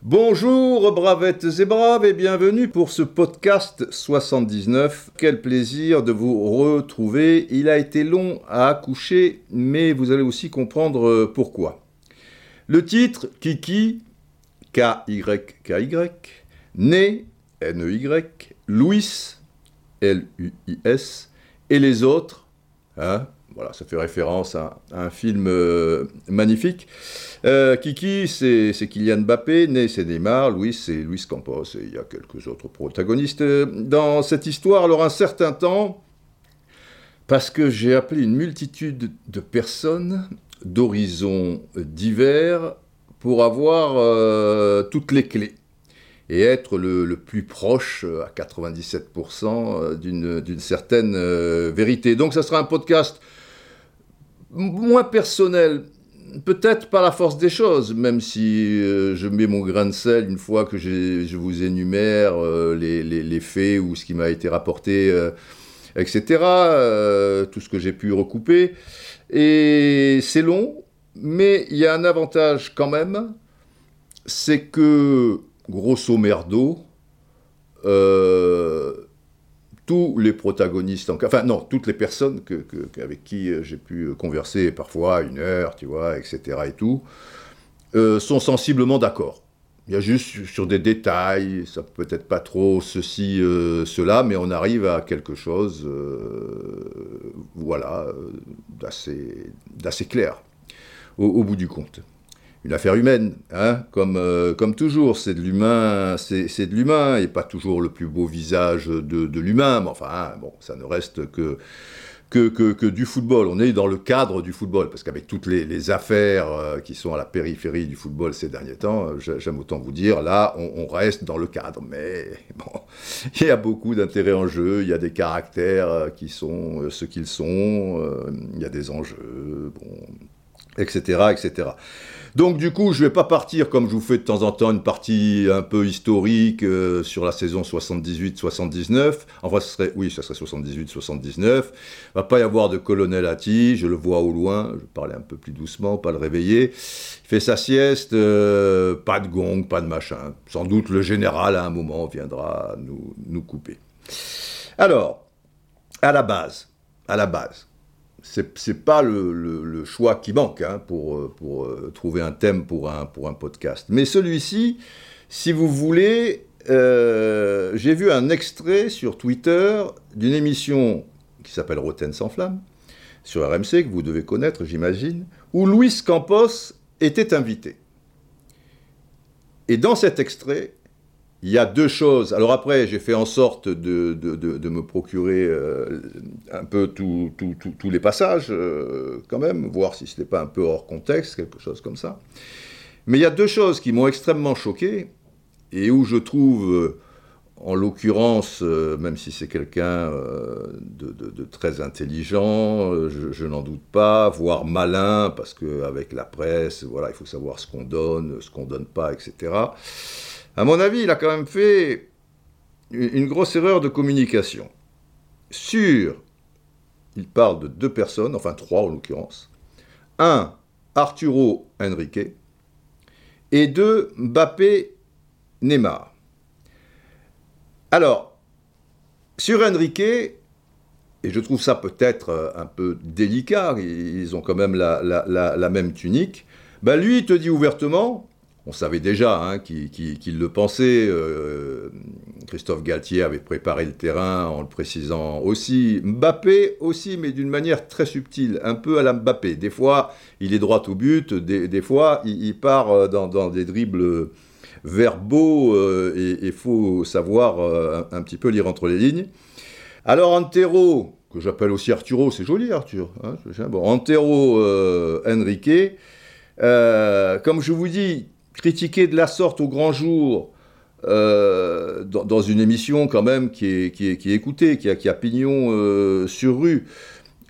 Bonjour bravettes et braves et bienvenue pour ce podcast 79. Quel plaisir de vous retrouver. Il a été long à accoucher, mais vous allez aussi comprendre euh, pourquoi. Le titre, Kiki, K-Y-K-Y, Né, N-E-Y, Louis, L-U-I-S, et les autres, hein, voilà, ça fait référence à, un film euh, magnifique. Euh, Kiki, c'est Kylian Mbappé, Né, c'est Neymar, Louis, c'est Luis Campos, et il y a quelques autres protagonistes dans cette histoire. Alors, un certain temps, parce que j'ai appelé une multitude de personnes d'horizons divers pour avoir euh, toutes les clés et être le, plus proche à 97% d'une certaine vérité. Donc ça sera un podcast moins personnel, peut-être par la force des choses, même si euh, je mets mon grain de sel une fois que je vous énumère euh, les, faits ou ce qui m'a été rapporté, euh, etc., tout ce que j'ai pu recouper. Et c'est long, mais il y a un avantage quand même, c'est que, grosso merdo, tous les protagonistes, enfin non, toutes les personnes que, avec qui euh, j'ai pu euh, converser parfois une heure, tu vois, etc. et tout, euh, sont sensiblement d'accord. Il y a juste sur des détails, ça peut être pas trop ceci, cela, mais on arrive à quelque chose, voilà, d'assez clair au bout du compte une affaire humaine, hein, comme, euh, comme toujours, c'est de l'humain, c'est de l'humain, et pas toujours le plus beau visage de, de l'humain, mais enfin, hein, bon, ça ne reste que, que, que, du football. On est dans le cadre du football, parce qu'avec toutes les, les affaires euh, qui sont à la périphérie du football ces derniers temps, euh, j'aime autant vous dire, là, on, on, reste dans le cadre, mais bon, il y a beaucoup d'intérêts en jeu, il y a des caractères qui sont ce qu'ils sont, il y a des enjeux, bon, etc., etc. Donc du coup, je vais pas partir comme je vous fais de temps en temps une partie un peu historique euh, sur la saison 78-79. Enfin, ce serait, oui, ça serait 78-79. Va pas y avoir de colonel Atti, je le vois au loin. Je parlais un peu plus doucement, pas le réveiller. Il fait sa sieste, euh, pas de gong, pas de machin. Sans doute le général à un moment viendra nous couper. Alors, à la base, à la base, c'est pas le, choix qui manque hein, pour, euh, euh, trouver un thème pour un, podcast. Mais celui-ci, si vous voulez, euh, j'ai vu un extrait sur Twitter d'une émission qui s'appelle Rotten sans flamme, sur RMC, que vous devez connaître, j'imagine, où Luis Campos était invité. Et dans cet extrait, il y a deux choses. Alors après, j'ai fait en sorte de, de, me procurer euh, un peu tous les passages, euh, quand même, voir si ce n'était pas un peu hors contexte, quelque chose comme ça. Mais il y a deux choses qui m'ont extrêmement choqué, et où je trouve, euh, en l'occurrence, même si c'est quelqu'un de, très intelligent, je, n'en doute pas, voire malin, parce qu'avec la presse, voilà, il faut savoir ce qu'on donne, ce qu'on donne pas, etc. À mon avis, il a quand même fait une grosse erreur de communication. Sur, il parle de deux personnes, enfin trois en l'occurrence. Un, Arturo Henrique, et deux, Mbappé Neymar. Alors, sur Henrique, et je trouve ça peut-être euh, un peu délicat, ils ont quand même la, même tunique, ben lui, il te dit ouvertement, on savait déjà hein, qu'il le pensait. Euh, Christophe Galtier avait préparé le terrain en le précisant aussi. Mbappé aussi, mais d'une manière très subtile, un peu à la Mbappé. Des fois, il est droit au but, des, fois, il, part euh, dans, des dribbles verbaux euh, et il faut savoir un, petit peu lire entre les lignes. Alors, Antero, que j'appelle aussi Arturo, c'est joli Arthur. Hein, Antero Henrique, comme je vous dis, critiquer de la sorte au grand jour euh, dans, une émission quand même qui est, écoutée, qui a, qui a pignon euh, sur rue,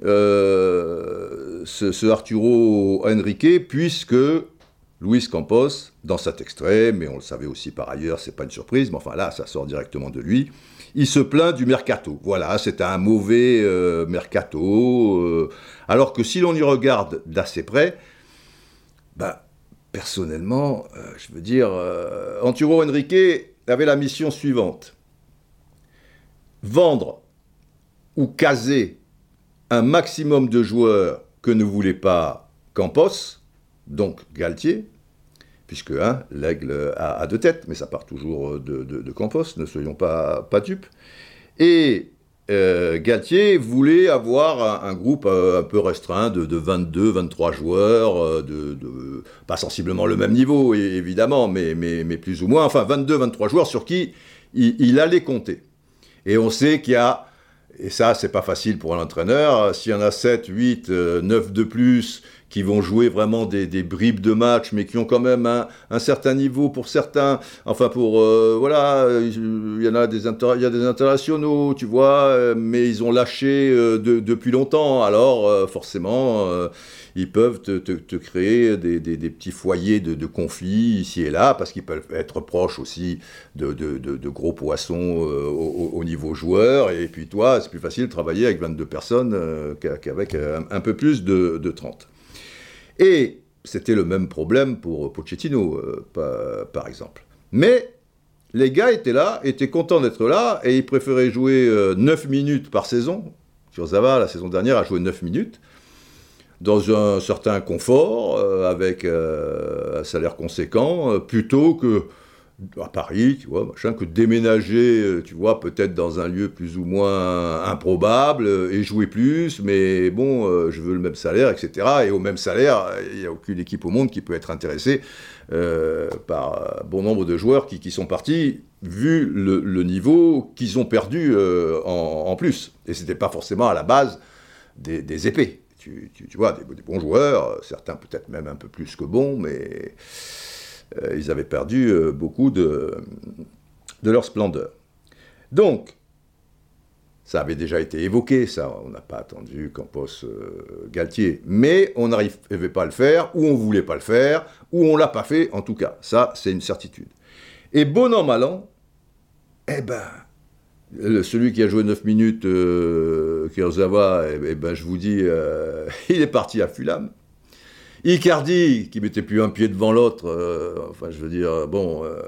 euh, ce, Arturo Henrique, puisque Luis Campos, dans cet extrait, mais on le savait aussi par ailleurs, c'est pas une surprise, mais enfin là, ça sort directement de lui. Il se plaint du mercato. Voilà, c'est un mauvais mercato. Alors que si l'on y regarde d'assez près, bah, personnellement, euh, je veux dire, Anturo Henrique avait la mission suivante vendre ou caser un maximum de joueurs que ne voulait pas Campos, donc Galtier, puisque hein, l'aigle a, deux têtes, mais ça part toujours de, Campos, ne soyons pas, pas dupes. Et euh, Galtier voulait avoir un, groupe euh, un peu restreint de, 22, 23 joueurs, euh, de, pas sensiblement le même niveau, évidemment, mais, plus ou moins, enfin 22, 23 joueurs sur qui il, allait compter. Et on sait qu'il y a, et ça c'est pas facile pour un entraîneur, s'il y en a 7, 8, 9 de plus, qui vont jouer vraiment des, bribes de match, mais qui ont quand même un, certain niveau pour certains. Enfin, pour euh, voilà, il y en a des, internationaux, tu vois, euh, mais ils ont lâché euh, depuis longtemps. Alors, forcément, ils peuvent te, créer des, petits foyers de, conflits ici et là, parce qu'ils peuvent être proches aussi de, gros poissons au, niveau joueur. Et puis toi, c'est plus facile de travailler avec 22 personnes qu'avec un, peu plus de, 30. Et c'était le même problème pour Pochettino, euh, par, exemple. Mais les gars étaient là, étaient contents d'être là, et ils préféraient jouer 9 euh, minutes par saison. Kurzawa, la saison dernière, a joué 9 minutes, dans un certain confort, euh, avec un salaire conséquent, plutôt que à Paris, tu vois, machin, que déménager, euh, tu vois, peut-être dans un lieu plus ou moins improbable euh, et jouer plus, mais bon, euh, je veux le même salaire, etc. Et au même salaire, il n'y a aucune équipe au monde qui peut être intéressée par bon nombre de joueurs qui, sont partis, vu le, niveau qu'ils ont perdu en, plus. Et ce n'était pas forcément à la base des, épées. Tu, vois, des, des, bons joueurs, certains peut-être même un peu plus que bons, mais ils avaient perdu euh, beaucoup de, de leur splendeur. Donc, ça avait déjà été évoqué, ça, on n'a pas attendu Campos euh, Galtier, mais on n'arrivait pas à le faire, ou on voulait pas le faire, ou on l'a pas fait, en tout cas, ça c'est une certitude. Et bon an, mal an, eh ben, celui qui a joué 9 minutes, euh, eh, eh, ben, je vous dis, il est parti à Fulham. Icardi, qui mettait plus un pied devant l'autre, euh, enfin je veux dire, bon, euh,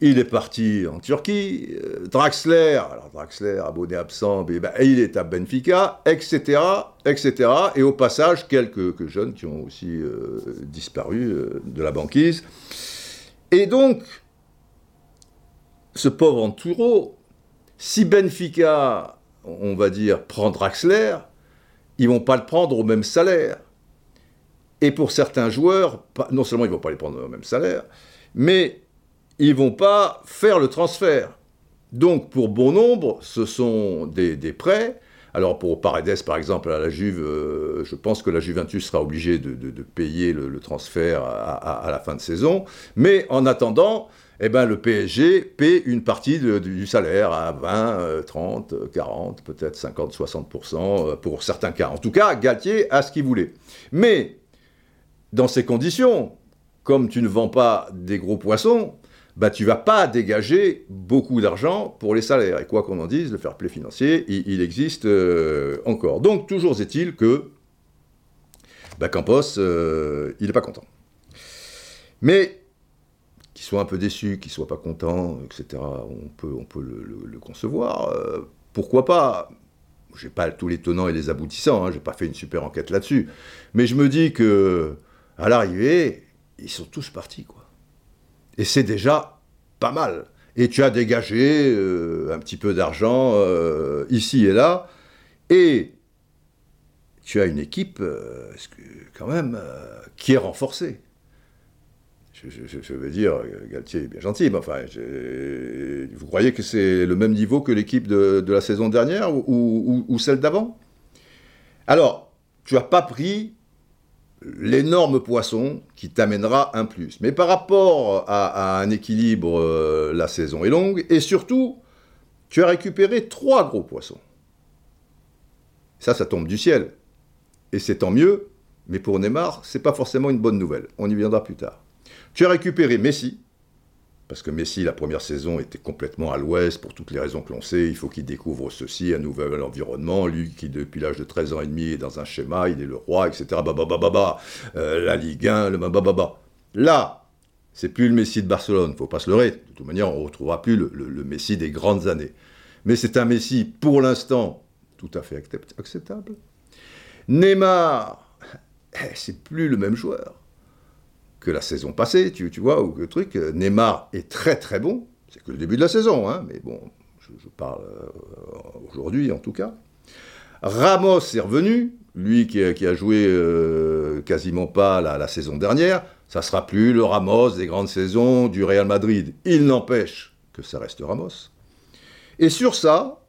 il est parti en Turquie. Euh, Draxler, alors Draxler, abonné absent, il est à Benfica, etc., etc. Et au passage, quelques, jeunes qui ont aussi disparu de la banquise. Et donc, ce pauvre Anturo, si Benfica, on va dire, prend Draxler, ils vont pas le prendre au même salaire. Et pour certains joueurs, non seulement ils ne vont pas les prendre au même salaire, mais ils ne vont pas faire le transfert. Donc pour bon nombre, ce sont des, prêts. Alors pour Paredes, par exemple, à la Juve, euh, je pense que la Juventus sera obligée de, payer le, transfert à, la fin de saison. Mais en attendant, eh ben, le PSG paie une partie du salaire à 20, 30, 40, peut-être 50, 60% euh, pour certains cas. En tout cas, Galtier a ce qu'il voulait. Mais dans ces conditions, comme tu ne vends pas des gros poissons, bah, tu vas pas dégager beaucoup d'argent pour les salaires. Et quoi qu'on en dise, le fair play financier, il, existe euh, encore. Donc, toujours est-il que bah, Campos, euh, il n'est pas content. Mais qu'il soit un peu déçu, qu'il soit pas content, etc., on peut, on peut le, concevoir. Euh, pourquoi pas? J'ai pas tous les tenants et les aboutissants, hein, j'ai pas fait une super enquête là-dessus. Mais je me dis que à l'arrivée, ils sont tous partis, quoi. Et c'est déjà pas mal. Et tu as dégagé euh, un petit peu d'argent euh, ici et là, et tu as une équipe, euh, quand même, qui est renforcée. Je, veux dire, Galtier est bien gentil, mais enfin, vous croyez que c'est le même niveau que l'équipe de, la saison dernière ou, ou celle d'avant? Alors, tu n'as pas pris l'énorme poisson qui t'amènera un plus. Mais par rapport à, un équilibre, euh, la saison est longue, et surtout, tu as récupéré trois gros poissons. Ça, ça tombe du ciel. Et c'est tant mieux, Mais pour Neymar, c'est pas forcément une bonne nouvelle. On y viendra plus tard. Tu as récupéré Messi, parce que Messi, la première saison, était complètement à l'ouest pour toutes les raisons que l'on sait. Il faut qu'il découvre ceci, un nouvel environnement. Lui, qui depuis l'âge de 13 ans et demi est dans un schéma, il est le roi, etc. Bah, la Ligue 1, le bababa. Là, c'est plus le Messi de Barcelone, faut pas se leurrer. De toute manière, on ne retrouvera plus le, Messi des grandes années. Mais c'est un Messi, pour l'instant, tout à fait acceptable. Neymar, eh, c'est plus le même joueur que la saison passée, tu, vois, ou le truc. Neymar est très très bon. C'est que le début de la saison, hein, mais bon, je, parle euh, aujourd'hui en tout cas. Ramos est revenu, lui qui, a joué euh, quasiment pas la, saison dernière. Ça sera plus le Ramos des grandes saisons du Real Madrid. Il n'empêche que ça reste Ramos. Et sur ça,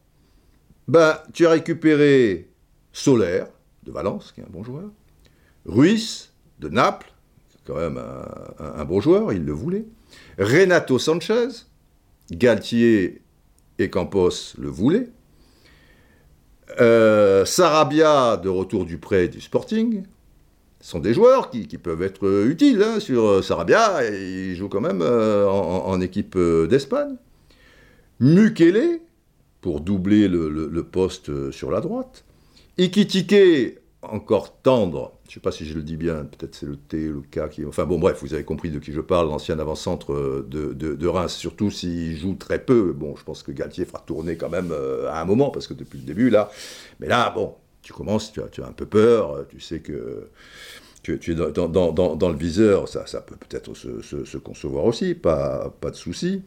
ben, tu as récupéré Soler de Valence, qui est un bon joueur, Ruiz de Naples, quand même un, bon joueur, il le voulait. Renato Sanchez, Galtier et Campos le voulaient. Euh, Sarabia de retour du prêt du Sporting. Sont des joueurs qui, peuvent être utiles hein, sur euh, Sarabia. il joue quand même euh, en, équipe d'Espagne. Mukele, pour doubler le, le, poste sur la droite. Ikitike, encore tendre, je ne sais pas si je le dis bien, peut-être c'est le T, le K qui. Enfin bon, bref, vous avez compris de qui je parle, l'ancien avant-centre de, Reims, surtout s'il joue très peu. Bon, je pense que Galtier fera tourner quand même euh, à un moment, parce que depuis le début, là. Mais là, bon, tu commences, tu as, un peu peur, tu sais que. Tu, es dans, le viseur, ça, ça peut peut-être se, concevoir aussi, pas, de souci.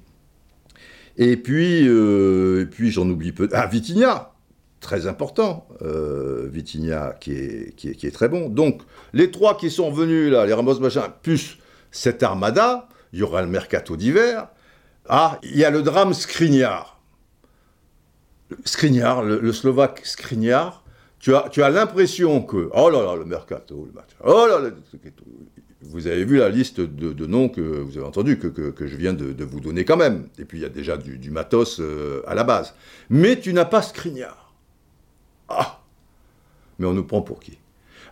Et puis, euh, puis j'en oublie peu. Ah, Vitinha très important, euh, Vitinha, qui est, qui, est, très bon. Donc, les trois qui sont venus, là, les Ramos machin, plus cette armada, il y aura le mercato d'hiver. Ah, il y a le drame Skriniar. Skriniar, le, Slovaque Skriniar, tu as, tu as l'impression que, oh là là, le mercato, le match, oh là là, vous avez vu la liste de, noms que vous avez entendu, que, que, je viens de, vous donner quand même. Et puis il y a déjà du, matos euh, à la base. Mais tu n'as pas Skriniar. Ah Mais on nous prend pour qui?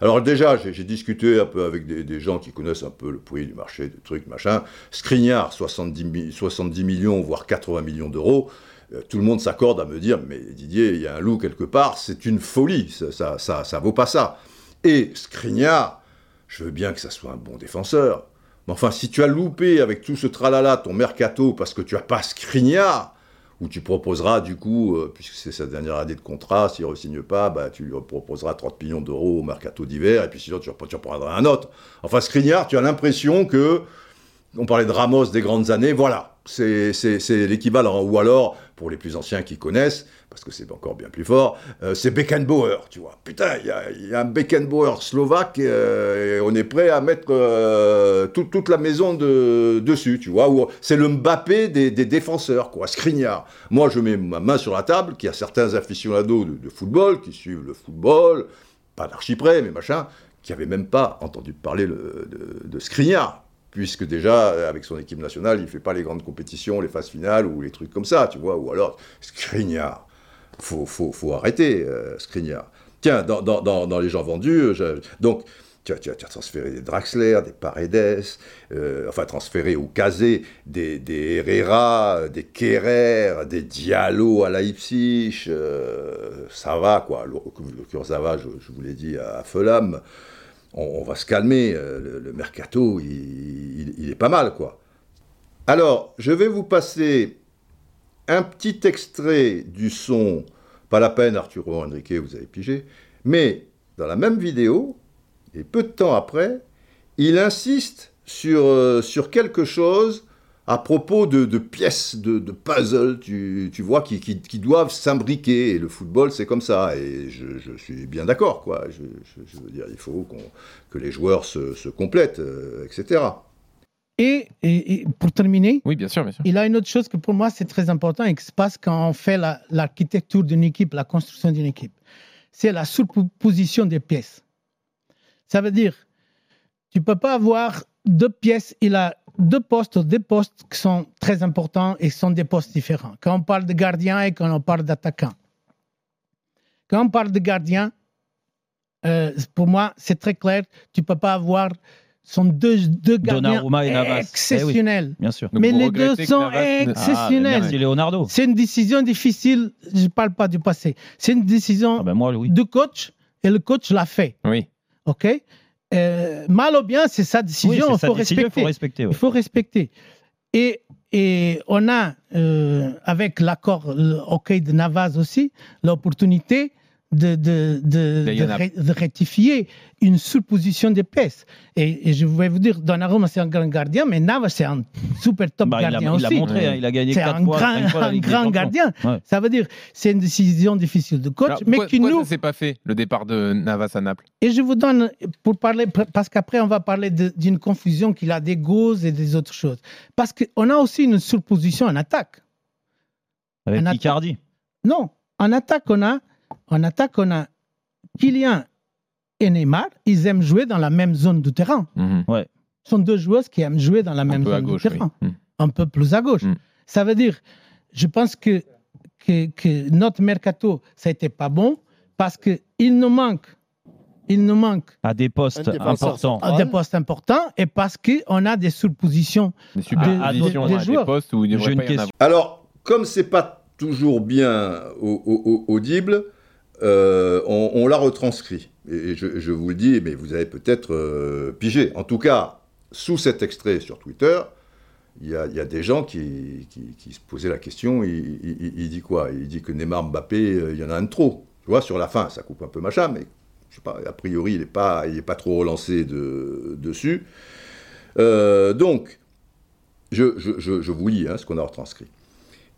Alors déjà, j'ai discuté un peu avec des, gens qui connaissent un peu le prix du marché, des trucs, machin. Scrignard, 70, 70 millions, voire 80 millions d'euros. Euh, tout le monde s'accorde à me dire, mais Didier, il y a un loup quelque part, c'est une folie, ça, ça, ça, vaut pas ça. Et Scrignard, je veux bien que ça soit un bon défenseur. Mais enfin, si tu as loupé avec tout ce tralala ton mercato parce que tu as pas Scrignard, où tu proposeras du coup, euh, puisque c'est sa dernière année de contrat, s'il ne re-signe pas, bah, tu lui proposeras 30 millions d'euros au mercato d'hiver, et puis sinon tu, tu reprendras un autre. Enfin, Skriniar, tu as l'impression que, on parlait de Ramos des grandes années, voilà, c'est l'équivalent. Ou alors, pour les plus anciens qui connaissent, parce que c'est encore bien plus fort, euh, c'est Beckenbauer, tu vois. Putain, il y, a un Beckenbauer slovaque, euh, et on est prêt à mettre euh, toute la maison de, dessus, tu vois. C'est le Mbappé des, défenseurs, quoi, Skriniar. Moi, je mets ma main sur la table, qui a certains aficionados de, de football, qui suivent le football, pas d'archiprès, mais machin, qui n'avaient même pas entendu parler de, de Skriniar puisque déjà, avec son équipe nationale, il ne fait pas les grandes compétitions, les phases finales ou les trucs comme ça, tu vois, ou alors Skriniar faut, faut, faut arrêter, euh, Tiens, dans, dans, dans, les gens vendus, donc, tu as, tu, as, transféré des Draxler, des Paredes, euh, enfin transféré ou casé des, Herrera, des Kerrer, des Diallo à Leipzig, euh, ça va quoi. Le, ça va, je, vous l'ai dit à Fulham, on, va se calmer, euh, le, mercato, il, est pas mal quoi. Alors, je vais vous passer un petit extrait du son, pas la peine Arturo Henrique, vous avez pigé, mais dans la même vidéo, et peu de temps après, il insiste sur, euh, sur quelque chose à propos de, pièces de, de puzzle, tu, vois, qui, qui, doivent s'imbriquer. Et le football, c'est comme ça. Et je, suis bien d'accord, quoi. Je, veux dire, il faut que les joueurs se, se complètent, euh, etc. Et, pour terminer, oui, bien sûr, bien sûr. il a une autre chose que pour moi c'est très important et qui se passe quand on fait l'architecture d'une équipe, la construction d'une équipe. C'est la superposition des pièces. Ça veut dire, tu peux pas avoir deux pièces, il a deux postes, deux postes qui sont très importants et qui sont des postes différents. Quand on parle de gardien et quand on parle d'attaquant. Quand on parle de gardien, euh, pour moi, c'est très clair. Tu peux pas avoir sont deux, deux gardiens et exceptionnels. Eh oui, bien sûr. Donc Mais les deux sont Navas Ah, exceptionnels. Leonardo. c'est une décision difficile. Je ne parle pas du passé. C'est une décision Ah ben moi, oui. du coach et le coach l'a fait. Oui. OK? Euh, Mal ou bien, c'est sa décision. il faut décision, respecter. Il faut respecter. ouais. Il faut respecter. Et, et on a, euh, avec l'accord le OK de Navas aussi, l'opportunité de, de, de, de en ré- de rectifier une surposition des pièces. Et, et je vais vous dire, Donnarumma, c'est un grand gardien, mais Navas, c'est un super top Bah, il gardien il l'a aussi. montré, hein, il a gagné C'est 4 un fois, grand, fois un grand gardien. Ouais. Ça veut dire, c'est une décision difficile de coach, Alors, mais pourquoi, qui pourquoi nous... ça s'est pas fait, le départ de Navas à Naples? Et je vous donne, pour parler, parce qu'après on va parler de- d'une confusion qu'il a des gauches et des autres choses. Parce qu'on a aussi une surposition en attaque. Avec Un atta- Icardi. Non, en attaque on a, en attaque on a Kylian et Neymar. Ils aiment jouer dans la même zone du terrain. Mhm. Ce sont deux joueurs qui aiment jouer dans la Un même zone gauche, du oui. terrain. Mhm. Un peu plus à gauche. Mm. Ça veut dire, je pense que, que, que notre mercato, ça n'était pas bon parce qu'il nous manque, il nous manque À des postes importants. à des postes importants et parce qu'on a des surpositions. Des à des joueurs. postes où il pas y en. Alors, comme c'est pas toujours bien au- au- au- audible, euh, on, l'a retranscrit. Et je, vous le dis, mais vous avez peut-être euh, pigé. En tout cas, sous cet extrait sur Twitter, il y a, des gens qui, se posaient la question. Il, dit quoi? Il dit que Neymar Mbappé, euh, il y en a un de trop. Tu vois, sur la fin, ça coupe un peu machin, mais je sais pas, a priori, il n'est pas, pas trop relancé de- dessus. Donc, je vous lis hein, ce qu'on a retranscrit.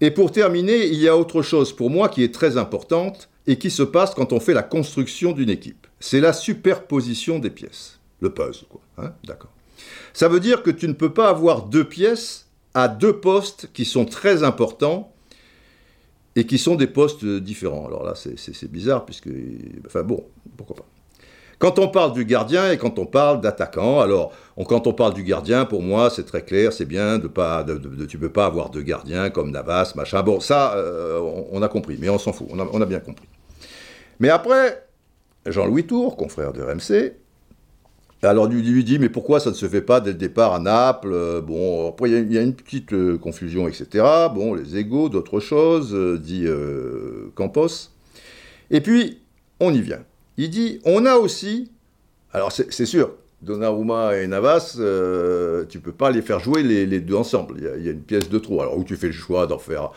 Et pour terminer, il y a autre chose pour moi qui est très importante et qui se passe quand on fait la construction d'une équipe. C'est la superposition des pièces. Le puzzle, quoi. hein, D'accord. Ça veut dire que tu ne peux pas avoir deux pièces à deux postes qui sont très importants et qui sont des postes différents. Alors là, c'est- bizarre, puisque... Enfin bon, pourquoi pas. Quand on parle du gardien et quand on parle d'attaquant, alors quand on parle du gardien, pour moi, c'est très clair, c'est bien de pas, de, de- de- tu peux pas avoir deux gardiens comme Navas, machin. Bon, ça, euh, on, a compris, mais on s'en fout, on a, bien compris. Mais après, Jean-Louis Tour, confrère de RMC, alors lui, lui dit, mais pourquoi ça ne se fait pas dès le départ à Naples Euh, Bon, après il y a- une petite euh, confusion, etc. Bon, les égaux, d'autres choses, dit Campos. Et puis, on y vient. Il dit, on a aussi, alors c'est sûr, Donnarumma et Navas, euh, tu peux pas les faire jouer les, deux ensemble. Il y, a, une pièce de trop. Alors où tu fais le choix d'en faire,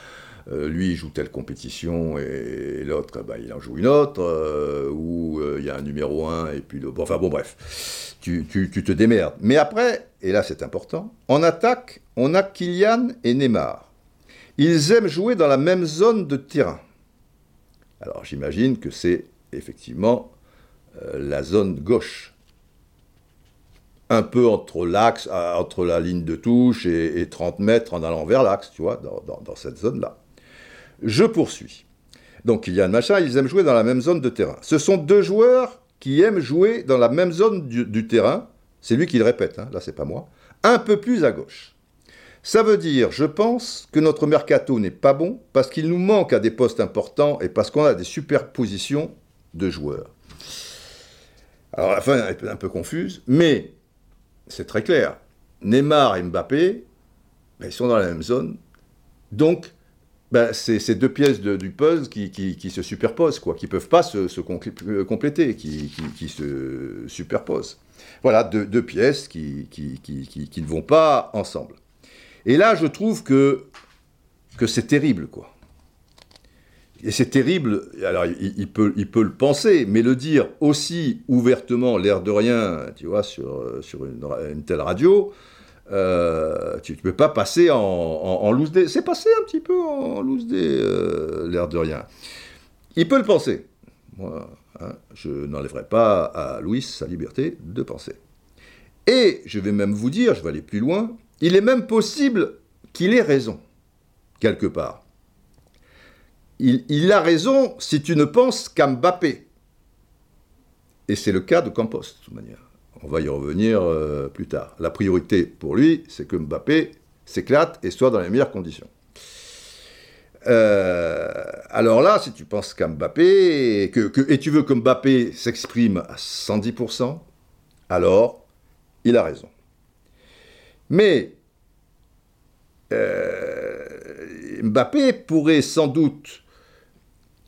euh, lui il joue telle compétition et, l'autre, bah, il en joue une autre, euh, ou euh, il y a un numéro 1 et puis le... bon, enfin bon bref, tu, tu- tu te démerdes. Mais après, et là c'est important, en attaque, on a Kylian et Neymar. Ils aiment jouer dans la même zone de terrain. Alors j'imagine que c'est effectivement la zone gauche. Un peu entre l'axe, euh, entre la ligne de touche et, et 30 mètres en allant vers l'axe, tu vois, dans, cette zone-là. Je poursuis. Donc Kylian Machin, ils aiment jouer dans la même zone de terrain. Ce sont deux joueurs qui aiment jouer dans la même zone du, du terrain. C'est lui qui le répète, hein, là c'est pas moi. Un peu plus à gauche. Ça veut dire, je pense, que notre mercato n'est pas bon parce qu'il nous manque à des postes importants et parce qu'on a des superpositions de joueurs. Alors la fin est un peu confuse, mais c'est très clair. Neymar et Mbappé, ben, ils sont dans la même zone. Donc, ben, c'est ces deux pièces du puzzle qui, se superposent, quoi, qui ne peuvent pas se, euh, compléter, qui, se superposent. Voilà, deux, pièces qui, ne vont pas ensemble. Et là, je trouve que c'est terrible, quoi. Et c'est terrible, alors il, peut, le penser, mais le dire aussi ouvertement, l'air de rien, tu vois, sur, une, telle radio, euh, tu ne peux pas passer en, en, en loose day. C'est passé un petit peu en loose day, euh, l'air de rien. Il peut le penser. Moi, hein, je n'enlèverai pas à Louis sa liberté de penser. Et je vais même vous dire, je vais aller plus loin, il est même possible qu'il ait raison, quelque part. Il, a raison si tu ne penses qu'à Mbappé. Et c'est le cas de Campos, de toute manière. On va y revenir euh, plus tard. La priorité pour lui, c'est que Mbappé s'éclate et soit dans les meilleures conditions. Euh, alors là, si tu penses qu'à Mbappé, et tu veux que Mbappé s'exprime à 110%, alors il a raison. Mais euh, Mbappé pourrait sans doute,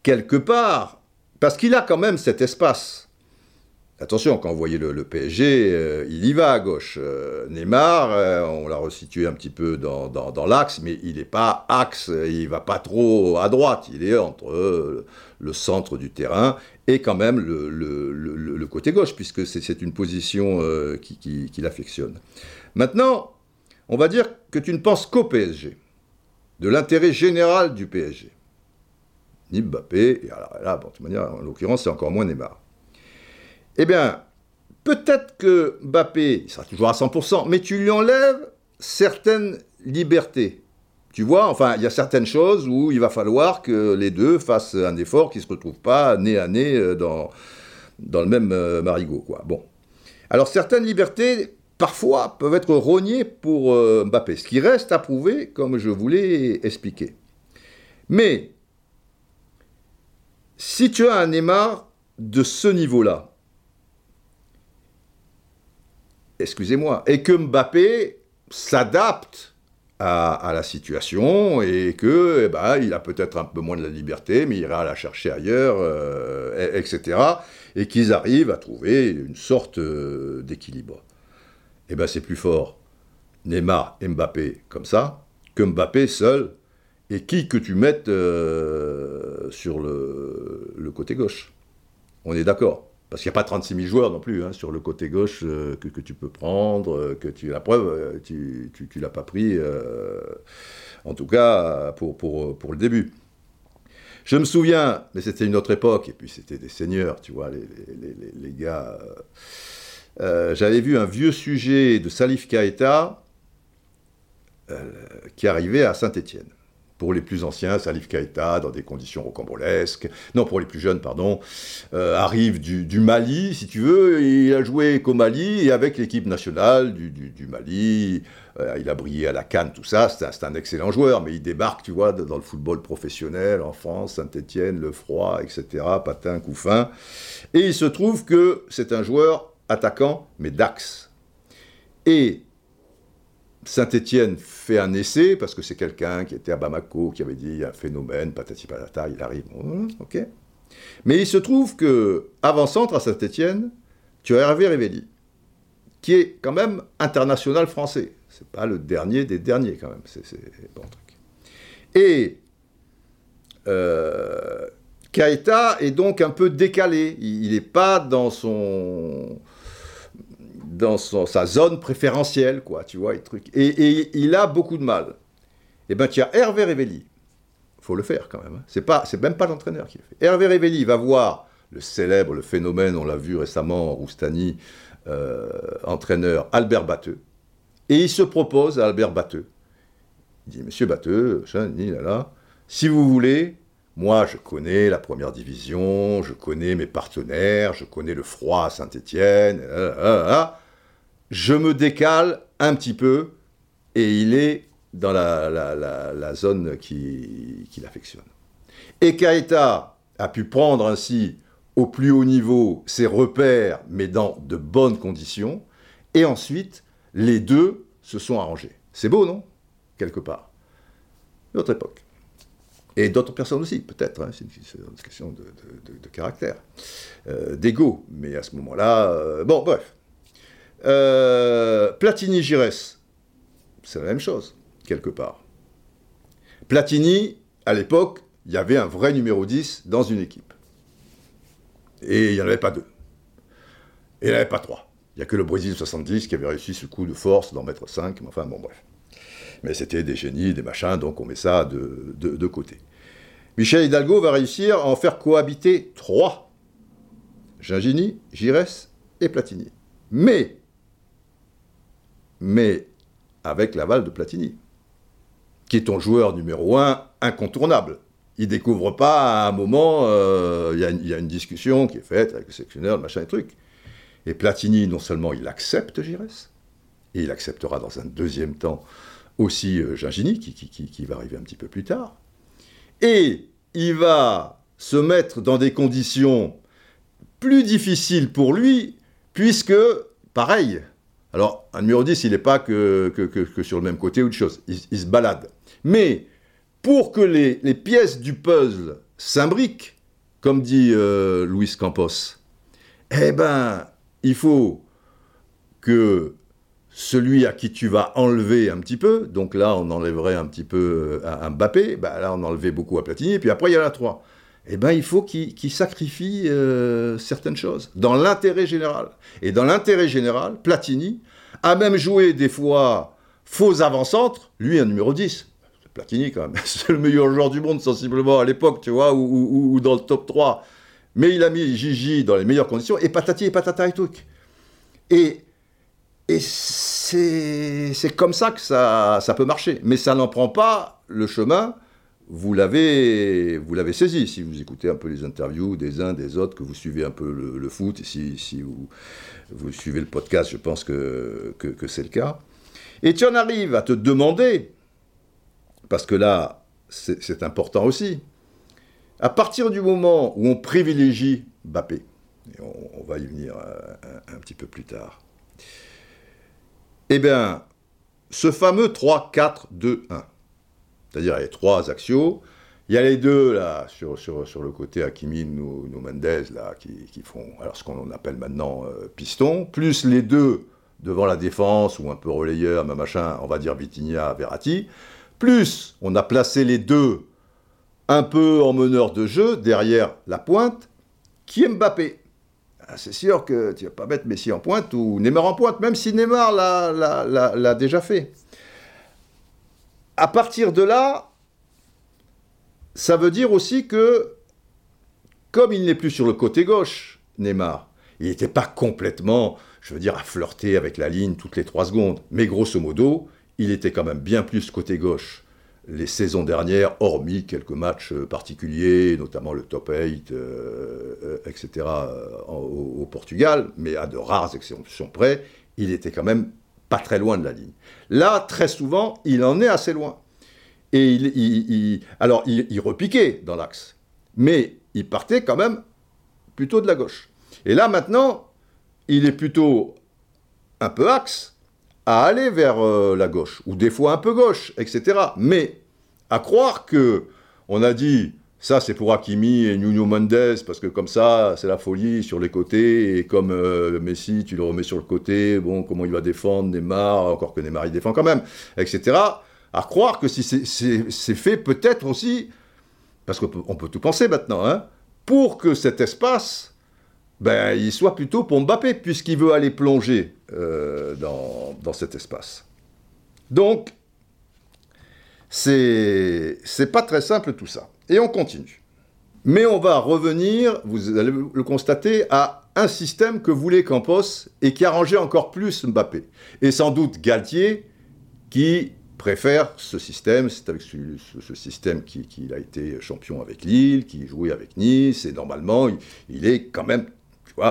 quelque part, parce qu'il a quand même cet espace. Attention, quand vous voyez le, PSG, euh, il y va à gauche. Euh, Neymar, euh, on l'a resitué un petit peu dans, dans- l'axe, mais il n'est pas axe, il va pas trop à droite, il est entre le centre du terrain et quand même le, côté gauche, puisque c'est une position euh, qui- qui- qu'il affectionne. Maintenant, on va dire que tu ne penses qu'au PSG, de l'intérêt général du PSG. Ni Mbappé, et alors là, bon, de toute manière, en l'occurrence, c'est encore moins Neymar. Eh bien, peut-être que Mbappé, sera toujours à 100%, mais tu lui enlèves certaines libertés. Tu vois, enfin, il y a certaines choses où il va falloir que les deux fassent un effort, qu'ils ne se retrouvent pas nez à nez euh, dans, dans le même euh, marigot, quoi. Bon. Alors, certaines libertés, parfois, peuvent être rognées pour euh, ce qui reste à prouver, comme je vous l'ai expliqué. Mais, si tu as un Neymar de ce niveau-là, excusez-moi, et que Mbappé s'adapte à, la situation et que, eh ben, il a peut-être un peu moins de la liberté, mais il ira la chercher ailleurs, euh, et- etc. Et qu'ils arrivent à trouver une sorte euh, d'équilibre. Eh ben, c'est plus fort Neymar Mbappé comme ça que Mbappé seul et qui que tu mettes euh, sur le, côté gauche. On est d'accord. Parce qu'il n'y a pas 36 000 joueurs non plus hein, sur le côté gauche euh, que, tu peux prendre, euh, que tu la preuve, tu ne l'as pas pris, en tout cas pour, le début. Je me souviens, mais c'était une autre époque, et puis c'était des seigneurs, tu vois, les, gars. J'avais vu un vieux sujet de Salif Keita euh, qui arrivait à Saint-Étienne. Pour les plus anciens, Salif Keita, dans des conditions rocambolesques, non, pour les plus jeunes, pardon, euh, arrive du, Mali, si tu veux, il a joué qu'au Mali et avec l'équipe nationale du, Mali, euh, il a brillé à la Cannes, tout ça, c'est un, excellent joueur, mais il débarque, tu vois, dans le football professionnel, en France, Saint-Étienne, Le Froid, etc., Patin, Couffin, et il se trouve que c'est un joueur attaquant, mais d'axe. Et Saint-Étienne fait un essai, parce que c'est quelqu'un qui était à Bamako, qui avait dit un phénomène, patati patata, il arrive, ok. Mais il se trouve que, avant-centre à Saint-Étienne, tu as Hervé Révelli, qui est quand même international français. C'est pas le dernier des derniers, quand même. C'est bon truc. Et euh, Kaita est donc un peu décalé. Il n'est pas dans son dans sa zone préférentielle, quoi, tu vois, et, truc. Et, il a beaucoup de mal. Eh bien, tu as Hervé Révelli. Faut le faire, quand même. Hein. C'est pas, même pas l'entraîneur qui le fait. Hervé Révelli va voir le célèbre, le phénomène, on l'a vu récemment, Roustani, euh, entraîneur, Albert Batteux. Et il se propose à Albert Batteux. Il dit, Monsieur Batteux, là, là, si vous voulez, moi, je connais la première division, je connais mes partenaires, je connais le froid à Saint-Étienne, je me décale un petit peu et il est dans la, la, la, zone qui, qui l'affectionne. Et Kaita a pu prendre ainsi au plus haut niveau ses repères, mais dans de bonnes conditions, et ensuite, les deux se sont arrangés. C'est beau, non? Quelque part. Notre époque. Et d'autres personnes aussi, peut-être, hein, c'est une, question de caractère, euh, d'ego. Mais à ce moment-là, euh, bon, bref. Euh, Platini-Giresse, c'est la même chose, quelque part. Platini, à l'époque, il y avait un vrai numéro 10 dans une équipe. Et il n'y en avait pas deux. Et il n'y en avait pas trois. Il n'y a que le Brésil 70 qui avait réussi ce coup de force d'en mettre 5, mais enfin, bon, bref. Mais c'était des génies, des machins, donc on met ça de, de, côté. Michel Hidalgo va réussir à en faire cohabiter trois. Gingini, Giresse et Platini. Mais, mais avec l'aval de Platini, qui est ton joueur numéro un incontournable. Il découvre pas à un moment, il euh, y, y, a une discussion qui est faite avec le sectionneur, le machin et truc. Et Platini, non seulement il accepte Giresse, et il acceptera dans un deuxième temps aussi euh, Gingini, qui, qui, qui, qui, va arriver un petit peu plus tard. Et il va se mettre dans des conditions plus difficiles pour lui, puisque, pareil, alors un numéro 10, il n'est pas que, que, sur le même côté ou de chose, il, se balade. Mais pour que les, pièces du puzzle s'imbriquent, comme dit euh, Luis Campos, eh ben, il faut que celui à qui tu vas enlever un petit peu, donc là on enlèverait un petit peu euh, à Mbappé, bah là on enlevait beaucoup à Platini, et puis après il y a la 3. Eh ben il faut qu'il sacrifie euh, certaines choses, dans l'intérêt général. Et dans l'intérêt général, Platini a même joué des fois faux avant-centre, lui un numéro 10. Platini quand même, c'est le meilleur joueur du monde sensiblement à l'époque, tu vois, ou, dans le top 3. Mais il a mis Gigi dans les meilleures conditions, et patati et patata et tout. Et et c'est comme ça que ça, ça, peut marcher. Mais ça n'en prend pas le chemin. Vous l'avez saisi si vous écoutez un peu les interviews des uns, des autres, que vous suivez un peu le, foot, si, si vous, suivez le podcast, je pense que, que, c'est le cas. Et tu en arrives à te demander, parce que là, c'est important aussi, à partir du moment où on privilégie Bappé, et on, va y venir un, un petit peu plus tard, eh bien, ce fameux 3-4-2-1, c'est-à-dire les trois axios, il y a les deux, là, sur, sur, le côté Hakimi, nous, Mendez, là, qui, font alors, ce qu'on appelle maintenant euh, piston, plus les deux devant la défense, ou un peu relayeur, machin, on va dire Vitinha, Verratti, plus on a placé les deux un peu en meneur de jeu, derrière la pointe, qui est Mbappé. Ah, c'est sûr que tu vas pas mettre Messi en pointe ou Neymar en pointe, même si Neymar l'a déjà fait. À partir de là, ça veut dire aussi que, comme il n'est plus sur le côté gauche, Neymar, il n'était pas complètement, je veux dire, à flirter avec la ligne toutes les trois secondes, mais grosso modo, il était quand même bien plus côté gauche les saisons dernières, hormis quelques matchs euh, particuliers, notamment le top 8, euh, euh, etc., au, Portugal, mais à de rares exceptions près, il était quand même pas très loin de la ligne. Là, très souvent, il en est assez loin. Et il, alors, il, repiquait dans l'axe, mais il partait quand même plutôt de la gauche. Et là, maintenant, il est plutôt un peu axe, à aller vers euh, la gauche, ou des fois un peu gauche, etc. Mais à croire que on a dit ça c'est pour Hakimi et Nuno Mendes parce que comme ça c'est la folie sur les côtés et comme euh, Messi tu le remets sur le côté, bon comment il va défendre Neymar, encore que Neymar il défend quand même, etc. À croire que si c'est fait peut-être aussi, parce qu'on peut tout penser maintenant, hein, pour que cet espace ben, il soit plutôt pour Mbappé, puisqu'il veut aller plonger euh, dans, cet espace. Donc, c'est pas très simple tout ça. Et on continue. Mais on va revenir, vous allez le constater, à un système que voulait Campos et qui arrangeait encore plus Mbappé. Et sans doute Galtier, qui préfère ce système, c'est avec ce, système qu'il a été champion avec Lille, qui jouait avec Nice, et normalement, il est quand même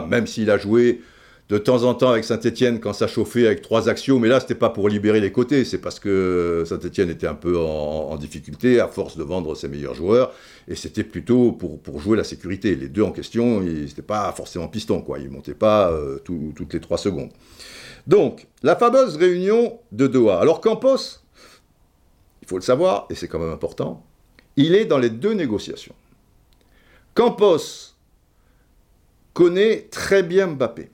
même s'il a joué de temps en temps avec Saint-Etienne quand ça chauffait avec trois actions, mais là, c'était pas pour libérer les côtés, c'est parce que Saint-Etienne était un peu en, difficulté à force de vendre ses meilleurs joueurs, et c'était plutôt pour, jouer la sécurité. Les deux en question, ils n'étaient pas forcément pistons, quoi. Ils montaient pas euh, toutes les trois secondes. Donc, la fameuse réunion de Doha. Alors, Campos, il faut le savoir, et c'est quand même important, il est dans les deux négociations. Campos connaît très bien Mbappé.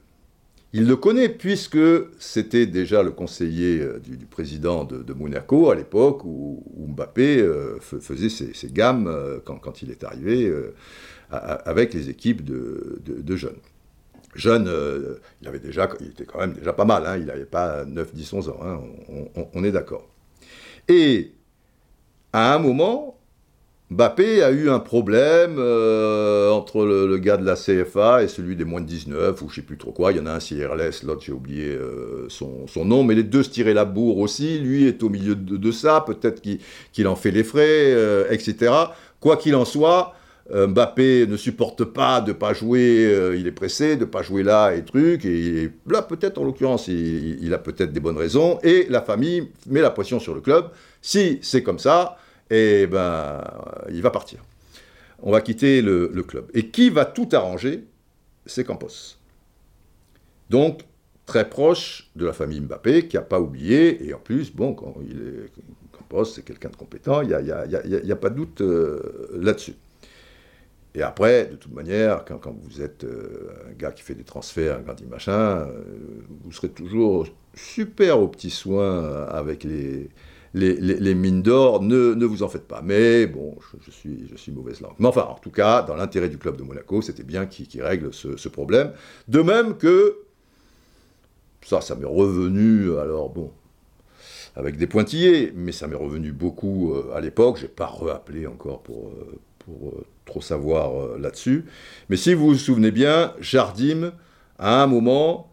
Il le connaît puisque c'était déjà le conseiller euh, du, président de, Monaco à l'époque où, Mbappé euh, faisait ses, gammes euh, quand, il est arrivé avec les équipes de, jeunes. Jeune, il, avait déjà, il était quand même déjà pas mal, hein. il n'avait pas 9, 10, 11 ans, hein. on est d'accord. Et à un moment, Mbappé a eu un problème euh, entre le, gars de la CFA et celui des moins de 19, ou je sais plus trop quoi. Il y en a un CRLS, l'autre j'ai oublié euh, son, nom, mais les deux se tiraient la bourre aussi. Lui est au milieu de, ça, peut-être qu'il en fait les frais, euh, etc. Quoi qu'il en soit, Mbappé ne supporte pas de pas jouer, il est pressé de pas jouer là et truc, et, là peut-être en l'occurrence il a peut-être des bonnes raisons, et la famille met la pression sur le club. Si c'est comme ça, et eh ben, il va partir. on va quitter le, club. Et qui va tout arranger C'est Campos. Donc, très proche de la famille Mbappé, qui n'a pas oublié, et en plus, bon, quand il est, Campos, c'est quelqu'un de compétent, il n'y a, a, pas de doute euh, là-dessus. Et après, de toute manière, quand, vous êtes euh, un gars qui fait des transferts, un grandi machin, euh, vous serez toujours super aux petits soins avec les, les, mines d'or, ne, vous en faites pas. Mais bon, je, suis, mauvaise langue. Mais enfin, en tout cas, dans l'intérêt du club de Monaco, c'était bien qu'il qu règle ce, problème. De même que, ça, ça m'est revenu, alors bon, avec des pointillés, mais ça m'est revenu beaucoup euh, à l'époque, je n'ai pas rappelé encore pour, euh, pour euh, trop savoir là-dessus. Mais si vous vous souvenez bien, Jardim, à un moment,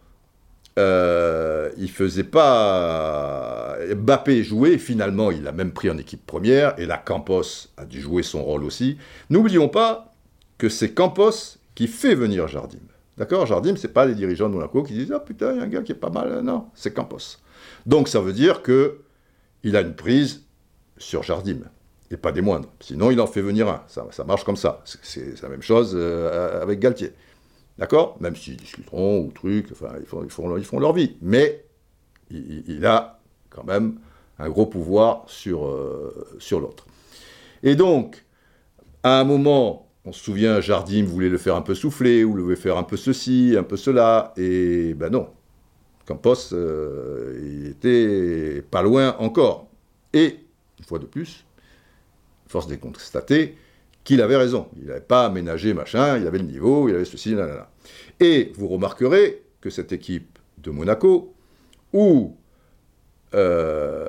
euh, il faisait pas. Mbappé jouait, finalement, il l'a même pris en équipe première, et là, Campos a dû jouer son rôle aussi. N'oublions pas que c'est Campos qui fait venir Jardim. D'accord? Jardim, c'est pas les dirigeants de Monaco qui disent Ah putain, il y a un gars qui est pas mal. Non, c'est Campos. Donc ça veut dire que il a une prise sur Jardim, et pas des moindres. Sinon, il en fait venir un. Ça, marche comme ça. C'est la même chose euh, avec Galtier. D'accord? Même s'ils discuteront ou truc, enfin, ils font, ils font, ils font leur vie. Mais il, a quand même un gros pouvoir sur, euh, sur l'autre. Et donc, à un moment, on se souvient, Jardim voulait le faire un peu souffler, ou le voulait faire un peu ceci, un peu cela, et ben non. Campos, euh, il était pas loin encore. Et, une fois de plus, force des constater qu'il avait raison. Il n'avait pas aménagé machin, il avait le niveau, il avait ceci, là, là. Et vous remarquerez que cette équipe de Monaco, où euh,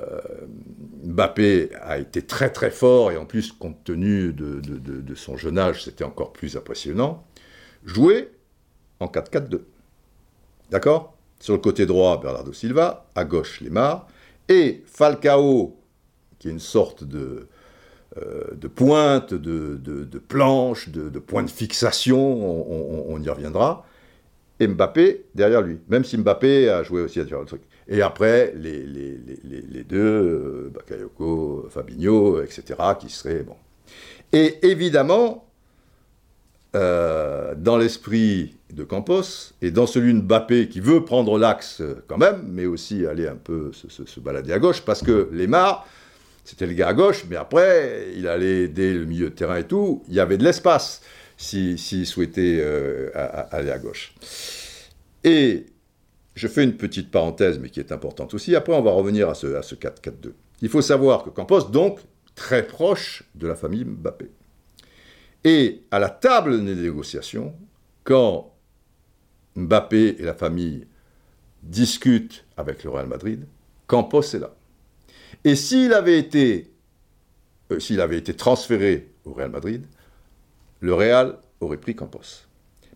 Mbappé a été très très fort, et en plus, compte tenu de, de, son jeune âge, c'était encore plus impressionnant, jouait en 4-4-2. D'accord? Sur le côté droit, Bernardo Silva, à gauche, Lemar, et Falcao, qui est une sorte de, de pointe, de, de, de planche, de, point de fixation, on, y reviendra. Et Mbappé derrière lui, même si Mbappé a joué aussi à différents trucs. Et après, les, les, les, deux, euh, Bakayoko, Fabinho, etc., qui seraient. Bon. Et évidemment, euh, dans l'esprit de Campos et dans celui de Mbappé qui veut prendre l'axe quand même, mais aussi aller un peu se, balader à gauche, parce que Lemar, c'était le gars à gauche, mais après, il allait aider le milieu de terrain et tout. Il y avait de l'espace s'il si, souhaitait euh, aller à gauche. Et je fais une petite parenthèse, mais qui est importante aussi. Après, on va revenir à ce, à ce 4-4-2. Il faut savoir que Campos, donc, très proche de la famille Mbappé. Et à la table des négociations, quand Mbappé et la famille discutent avec le Real Madrid, Campos est là. Et s'il avait été, euh, s'il avait été transféré au Real Madrid, le Real aurait pris Campos.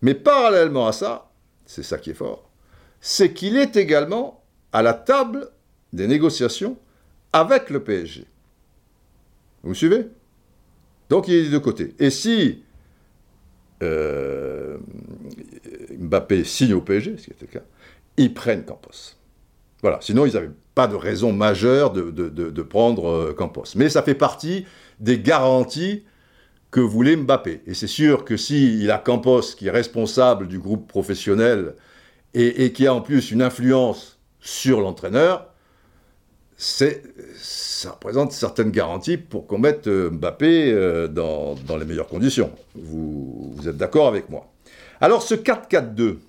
Mais parallèlement à ça, c'est ça qui est fort, c'est qu'il est également à la table des négociations avec le PSG. Vous me suivez? Donc il est des deux côtés. Et si euh, Mbappé signe au PSG, ce qui était le cas, ils prennent Campos. Voilà, sinon ils n'avaient pas de raison majeure de, de, de, prendre euh, Campos. Mais ça fait partie des garanties que voulait Mbappé. Et c'est sûr que s'il a Campos qui est responsable du groupe professionnel et, et qui a en plus une influence sur l'entraîneur, ça représente certaines garanties pour qu'on mette euh, Mbappé euh, dans, dans, les meilleures conditions. Vous êtes d'accord avec moi Alors ce 4-4-2,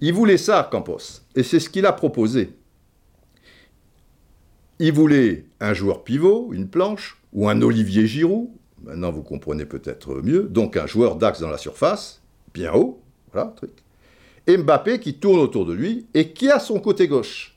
il voulait ça, Campos, et c'est ce qu'il a proposé. Il voulait un joueur pivot, une planche, ou un Olivier Giroud, maintenant vous comprenez peut-être mieux, donc un joueur d'axe dans la surface, bien haut, voilà, truc. Et Mbappé qui tourne autour de lui et qui a son côté gauche.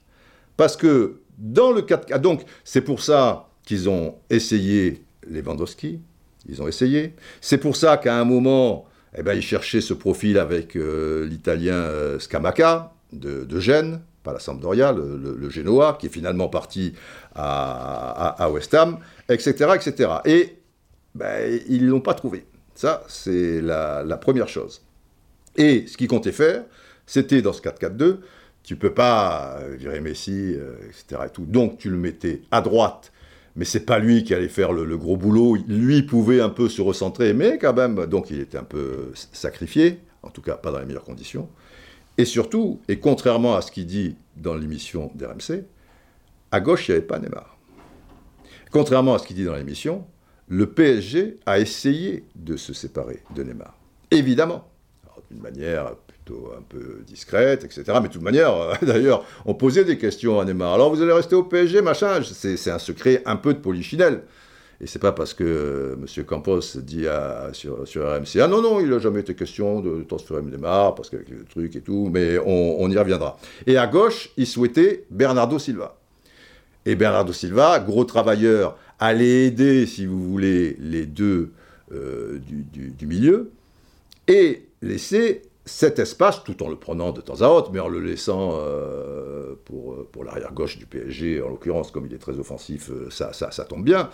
Parce que dans le 4 4 donc c'est pour ça qu'ils ont essayé Lewandowski, ils ont essayé. C'est pour ça qu'à un moment, eh ben, ils cherchaient ce profil avec euh, l'italien euh, Scamacca de, Gênes, pas la Sampdoria, le, le, Genoa, qui est finalement parti à, West Ham, etc. etc. Et ben, ils ne l'ont pas trouvé. Ça, c'est la, première chose. Et ce qu'ils comptaient faire, c'était dans ce 4-4-2, tu peux pas virer Messi, euh, etc. Donc tu le mettais à droite, mais c'est pas lui qui allait faire le, gros boulot. Lui pouvait un peu se recentrer, mais quand même, donc il était un peu sacrifié, en tout cas pas dans les meilleures conditions. Et surtout, et contrairement à ce qu'il dit dans l'émission d'RMC, à gauche, il n'y avait pas Neymar. Contrairement à ce qu'il dit dans l'émission, le PSG a essayé de se séparer de Neymar. Évidemment, d'une manière un peu discrète, etc. Mais de toute manière, euh, d'ailleurs, on posait des questions à Neymar. Alors vous allez rester au PSG, machin C'est un secret un peu de polichinelle. Et c'est pas parce que euh, M. Campos dit à, sur, RMC, ah non, non, il n'a jamais été question de transférer Neymar, parce qu'avec le truc et tout, mais on, y reviendra. Et à gauche, il souhaitait Bernardo Silva. Et Bernardo Silva, gros travailleur, allait aider, si vous voulez, les deux euh, du, du, milieu, et laisser cet espace, tout en le prenant de temps à autre, mais en le laissant euh, pour, pour l'arrière-gauche du PSG, en l'occurrence, comme il est très offensif, euh, ça, ça, ça, tombe bien.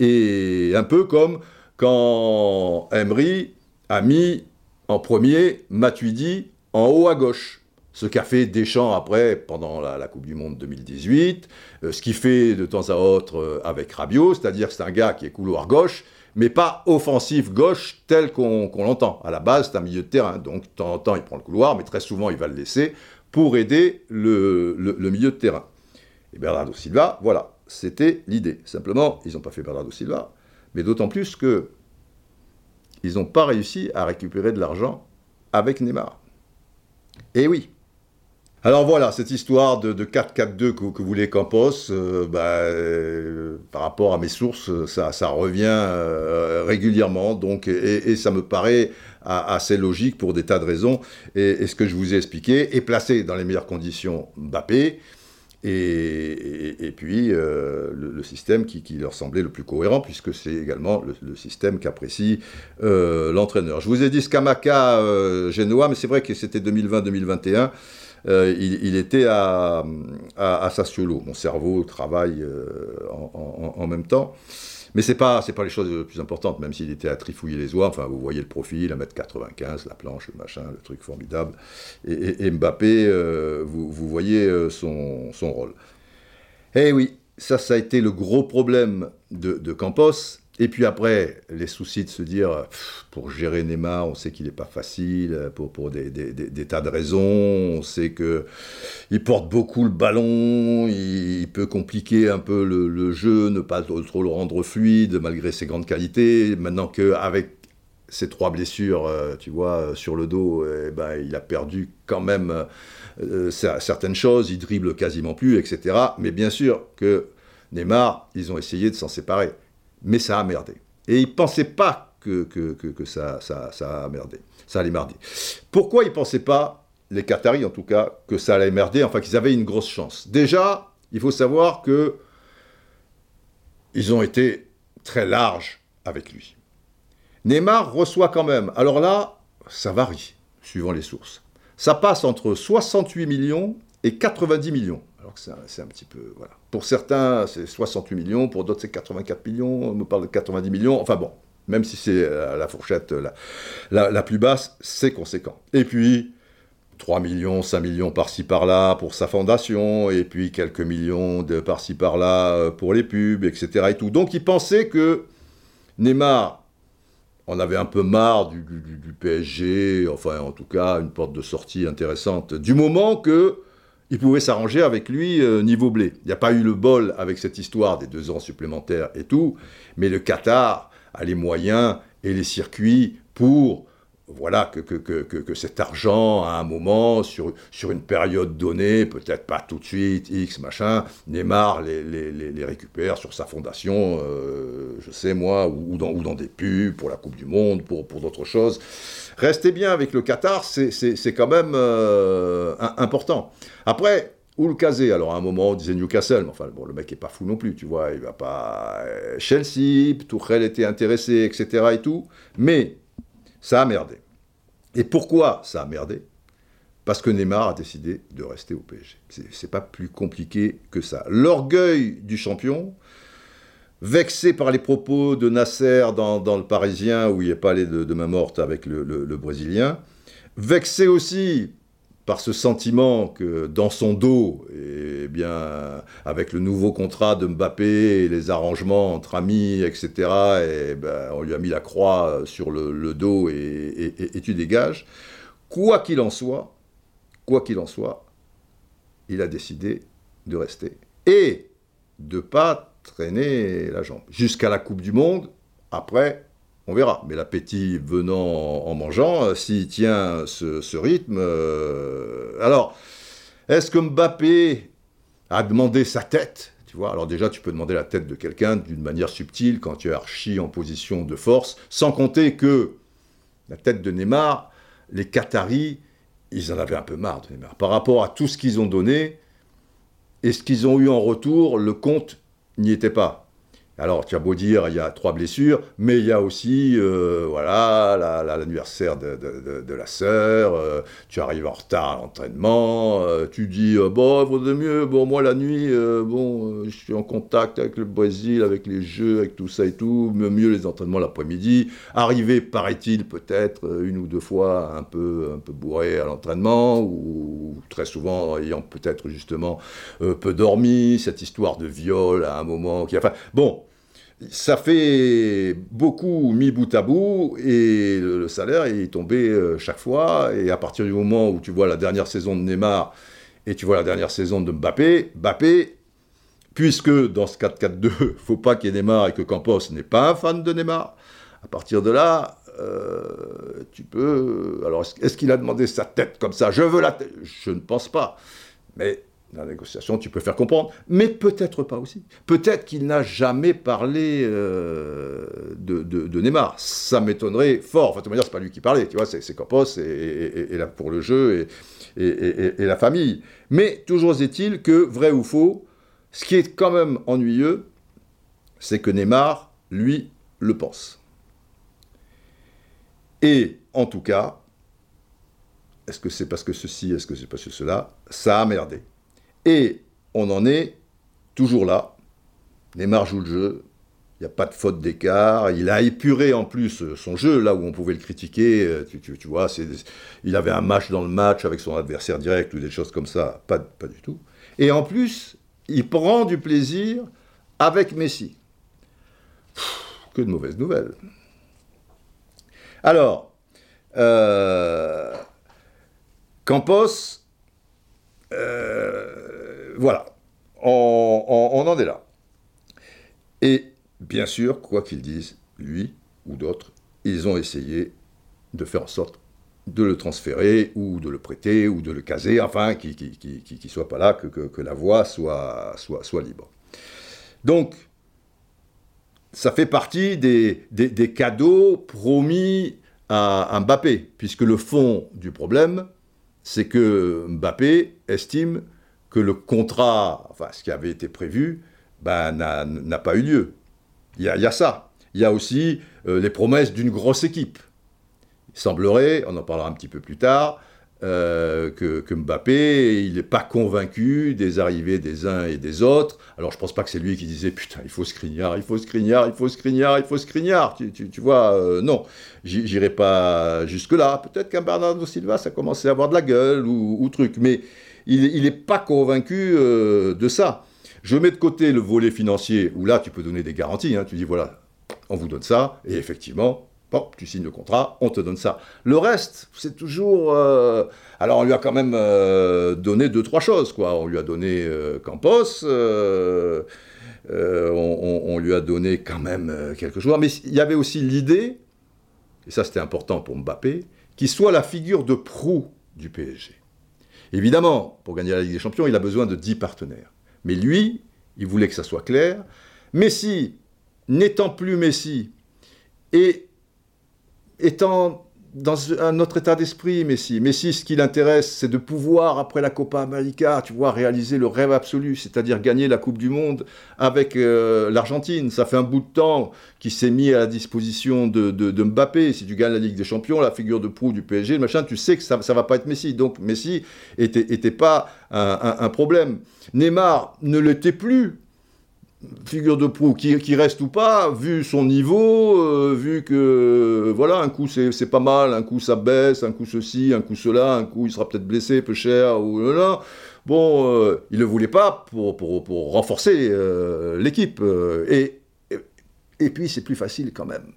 Et un peu comme quand Emery a mis en premier Matuidi en haut à gauche. Ce qu'a fait Deschamps après, pendant la, Coupe du Monde 2018, euh, ce qu'il fait de temps à autre avec Rabiot, c'est-à-dire c'est un gars qui est couloir gauche, mais pas offensif gauche tel qu'on l'entend. À la base, c'est un milieu de terrain, donc de temps en temps, il prend le couloir, mais très souvent, il va le laisser pour aider le, milieu de terrain. Et Bernardo Silva, voilà, c'était l'idée. Simplement, ils n'ont pas fait Bernardo Silva, mais d'autant plus que ils n'ont pas réussi à récupérer de l'argent avec Neymar. Et oui, alors voilà, cette histoire de, 4-4-2 que, voulait Campos, euh, bah, euh, par rapport à mes sources, ça, revient euh, régulièrement, donc, et, ça me paraît assez logique pour des tas de raisons. Et, ce que je vous ai expliqué est placé dans les meilleures conditions Mbappé, et, puis le, système qui, leur semblait le plus cohérent, puisque c'est également le, système qu'apprécie l'entraîneur. Je vous ai dit Scamaca Genoa, mais c'est vrai que c'était 2020-2021. Euh, il, était à, à, Sassuolo. Mon cerveau travaille euh, en, même temps. Mais ce n'est pas, pas les choses les plus importantes, même s'il était à trifouiller les oies. Enfin, vous voyez le profil, 1m95, la planche, le machin, le truc formidable. Et, Mbappé, euh, vous, voyez son, son rôle. Eh oui, ça, ça a été le gros problème de Campos. Et puis après, les soucis de se dire, pour gérer Neymar, on sait qu'il n'est pas facile, pour, pour des, tas de raisons, on sait qu'il porte beaucoup le ballon, il, peut compliquer un peu le, jeu, ne pas trop le rendre fluide, malgré ses grandes qualités. Maintenant qu'avec ses trois blessures, euh, tu vois, sur le dos, eh ben, il a perdu quand même euh, certaines choses, il dribble quasiment plus, etc. Mais bien sûr que Neymar, ils ont essayé de s'en séparer mais ça a merdé. Et ils ne pensaient pas que, ça, ça, ça, a merdé. Ça allait merder. Pourquoi ils ne pensaient pas, les Qataris en tout cas, que ça allait merder, enfin qu'ils avaient une grosse chance Déjà, il faut savoir que ils ont été très larges avec lui. Neymar reçoit quand même, alors là, ça varie, suivant les sources. Ça passe entre 68 millions et 90 millions. Alors que c'est un, petit peu. Voilà. Pour certains, c'est 68 millions, pour d'autres, c'est 84 millions, on me parle de 90 millions. Enfin bon, même si c'est la fourchette la, la, plus basse, c'est conséquent. Et puis, 3 millions, 5 millions par-ci par-là pour sa fondation, et puis quelques millions par-ci par-là euh, pour les pubs, etc. Et tout. Donc il pensait que Neymar on avait un peu marre du, du, PSG, enfin en tout cas une porte de sortie intéressante, du moment que il pouvait s'arranger avec lui euh, niveau blé. Il n'y a pas eu le bol avec cette histoire des deux ans supplémentaires et tout, mais le Qatar a les moyens et les circuits pour voilà, que, que, que, que, cet argent, à un moment, sur, sur une période donnée, peut-être pas tout de suite, X, machin, Neymar les, récupère sur sa fondation, euh, je sais moi, ou, dans, ou dans des pubs pour la Coupe du Monde, pour, pour d'autres choses. Restez bien avec le Qatar, c'est quand même euh, important. Après, ou le casé, alors à un moment on disait Newcastle, mais enfin bon, le mec est pas fou non plus, tu vois, il va pas... Euh, Chelsea, Tourelle était intéressé, etc. et tout, mais ça a merdé. Et pourquoi ça a merdé? Parce que Neymar a décidé de rester au PSG. C'est pas plus compliqué que ça. L'orgueil du champion, vexé par les propos de Nasser dans, le Parisien, où il est pas allé de, main morte avec le, Brésilien, vexé aussi par ce sentiment que dans son dos, et bien, avec le nouveau contrat de Mbappé et les arrangements entre amis, etc., et ben, on lui a mis la croix sur le, dos et, et, tu dégages. Quoi qu'il en soit, quoi qu'il en soit, il a décidé de rester et de pas traîner la jambe jusqu'à la Coupe du Monde. Après, on verra. Mais l'appétit venant en mangeant, euh, s'il tient ce, rythme. Euh, alors, est-ce que Mbappé a demandé sa tête tu vois? Alors déjà, tu peux demander la tête de quelqu'un d'une manière subtile quand tu es archi en position de force, sans compter que la tête de Neymar, les Qataris, ils en avaient un peu marre de Neymar. Par rapport à tout ce qu'ils ont donné et ce qu'ils ont eu en retour, le compte n'y était pas. Alors, tu as beau dire, il y a trois blessures, mais il y a aussi, euh, voilà, l'anniversaire de, la sœur, euh, tu arrives en retard à l'entraînement, euh, tu dis, bon, il vaudrait mieux, bon, moi, la nuit, bon, je suis en contact avec le Brésil, avec les jeux, avec tout ça et tout, mieux les entraînements l'après-midi. Arriver, paraît-il, peut-être une ou deux fois un peu, un peu bourré à l'entraînement, ou très souvent ayant peut-être justement peu dormi, cette histoire de viol à un moment qui... Enfin, bon, ça fait beaucoup mis bout à bout et le, salaire est tombé euh, chaque fois. Et à partir du moment où tu vois la dernière saison de Neymar et tu vois la dernière saison de Mbappé, Mbappé, puisque dans ce 4-4-2, faut pas qu'il y ait Neymar et que Campos n'est pas un fan de Neymar, à partir de là, euh, tu peux. Alors, est-ce qu'il a demandé sa tête comme ça? Je veux la tête. Je ne pense pas. Mais la négociation, tu peux faire comprendre, mais peut-être pas aussi. Peut-être qu'il n'a jamais parlé euh, de, Neymar. Ça m'étonnerait fort. Enfin, de manière, c'est pas lui qui parlait, tu vois, c'est Campos et, et, là pour le jeu et, la famille. Mais toujours est-il que, vrai ou faux, ce qui est quand même ennuyeux, c'est que Neymar, lui, le pense. Et en tout cas, est-ce que c'est parce que ceci, est-ce que c'est parce que cela, ça a merdé. Et on en est toujours là. Neymar joue le jeu, il n'y a pas de faute d'écart. Il a épuré en plus son jeu, là où on pouvait le critiquer. Euh, tu, vois, il avait un match dans le match avec son adversaire direct ou des choses comme ça. Pas, du tout. Et en plus, il prend du plaisir avec Messi. que de mauvaises nouvelles. Alors, euh, Campos, euh, voilà, on, en est là. Et bien sûr, quoi qu'ils disent, lui ou d'autres, ils ont essayé de faire en sorte de le transférer ou de le prêter ou de le caser, enfin, qu'il ne soit pas là, que, la voie soit, libre. Donc, ça fait partie des, cadeaux promis à Mbappé, puisque le fond du problème, c'est que Mbappé estime que le contrat, enfin ce qui avait été prévu, ben, n'a pas eu lieu. Il y, a, ça. Il y a aussi euh, les promesses d'une grosse équipe. Il semblerait, on en parlera un petit peu plus tard, euh, que, Mbappé, il n'est pas convaincu des arrivées des uns et des autres. Alors je pense pas que c'est lui qui disait putain, il faut Skriniar, il faut Skriniar, il faut Skriniar, il faut Skriniar. Tu, tu, vois, euh, non, j'irai pas jusque-là. Peut-être qu'un Bernardo Silva, ça commençait à avoir de la gueule ou, ou truc. Mais il n'est pas convaincu euh, de ça. Je mets de côté le volet financier, où là, tu peux donner des garanties. Hein. Tu dis, voilà, on vous donne ça, et effectivement, tu signes le contrat, on te donne ça. Le reste, c'est toujours... Euh, alors, on lui a quand même euh, donné deux, trois choses, quoi. On lui a donné Campos, on, on, lui a donné quand même quelques joueurs, mais il y avait aussi l'idée, et ça c'était important pour Mbappé, qu'il soit la figure de proue du PSG. Évidemment, pour gagner la Ligue des Champions, il a besoin de 10 partenaires. Mais lui, il voulait que ça soit clair. Messi, n'étant plus Messi, et étant dans un autre état d'esprit, Messi. Messi, ce qui l'intéresse, c'est de pouvoir, après la Copa América, tu vois, réaliser le rêve absolu, c'est-à-dire gagner la Coupe du Monde avec euh, l'Argentine. Ça fait un bout de temps qu'il s'est mis à la disposition de, Mbappé. Si tu gagnes la Ligue des Champions, la figure de proue du PSG, le machin, tu sais que ça ne va pas être Messi. Donc Messi était, était pas un problème. Neymar ne l'était plus figure de proue, qui, reste ou pas, vu son niveau, euh, vu que, voilà, un coup c'est pas mal, un coup ça baisse, un coup ceci, un coup cela, un coup il sera peut-être blessé, peu cher, ou là, bon, euh, il ne le voulait pas pour, pour, pour renforcer euh, l'équipe. euh, et, et, puis, c'est plus facile quand même.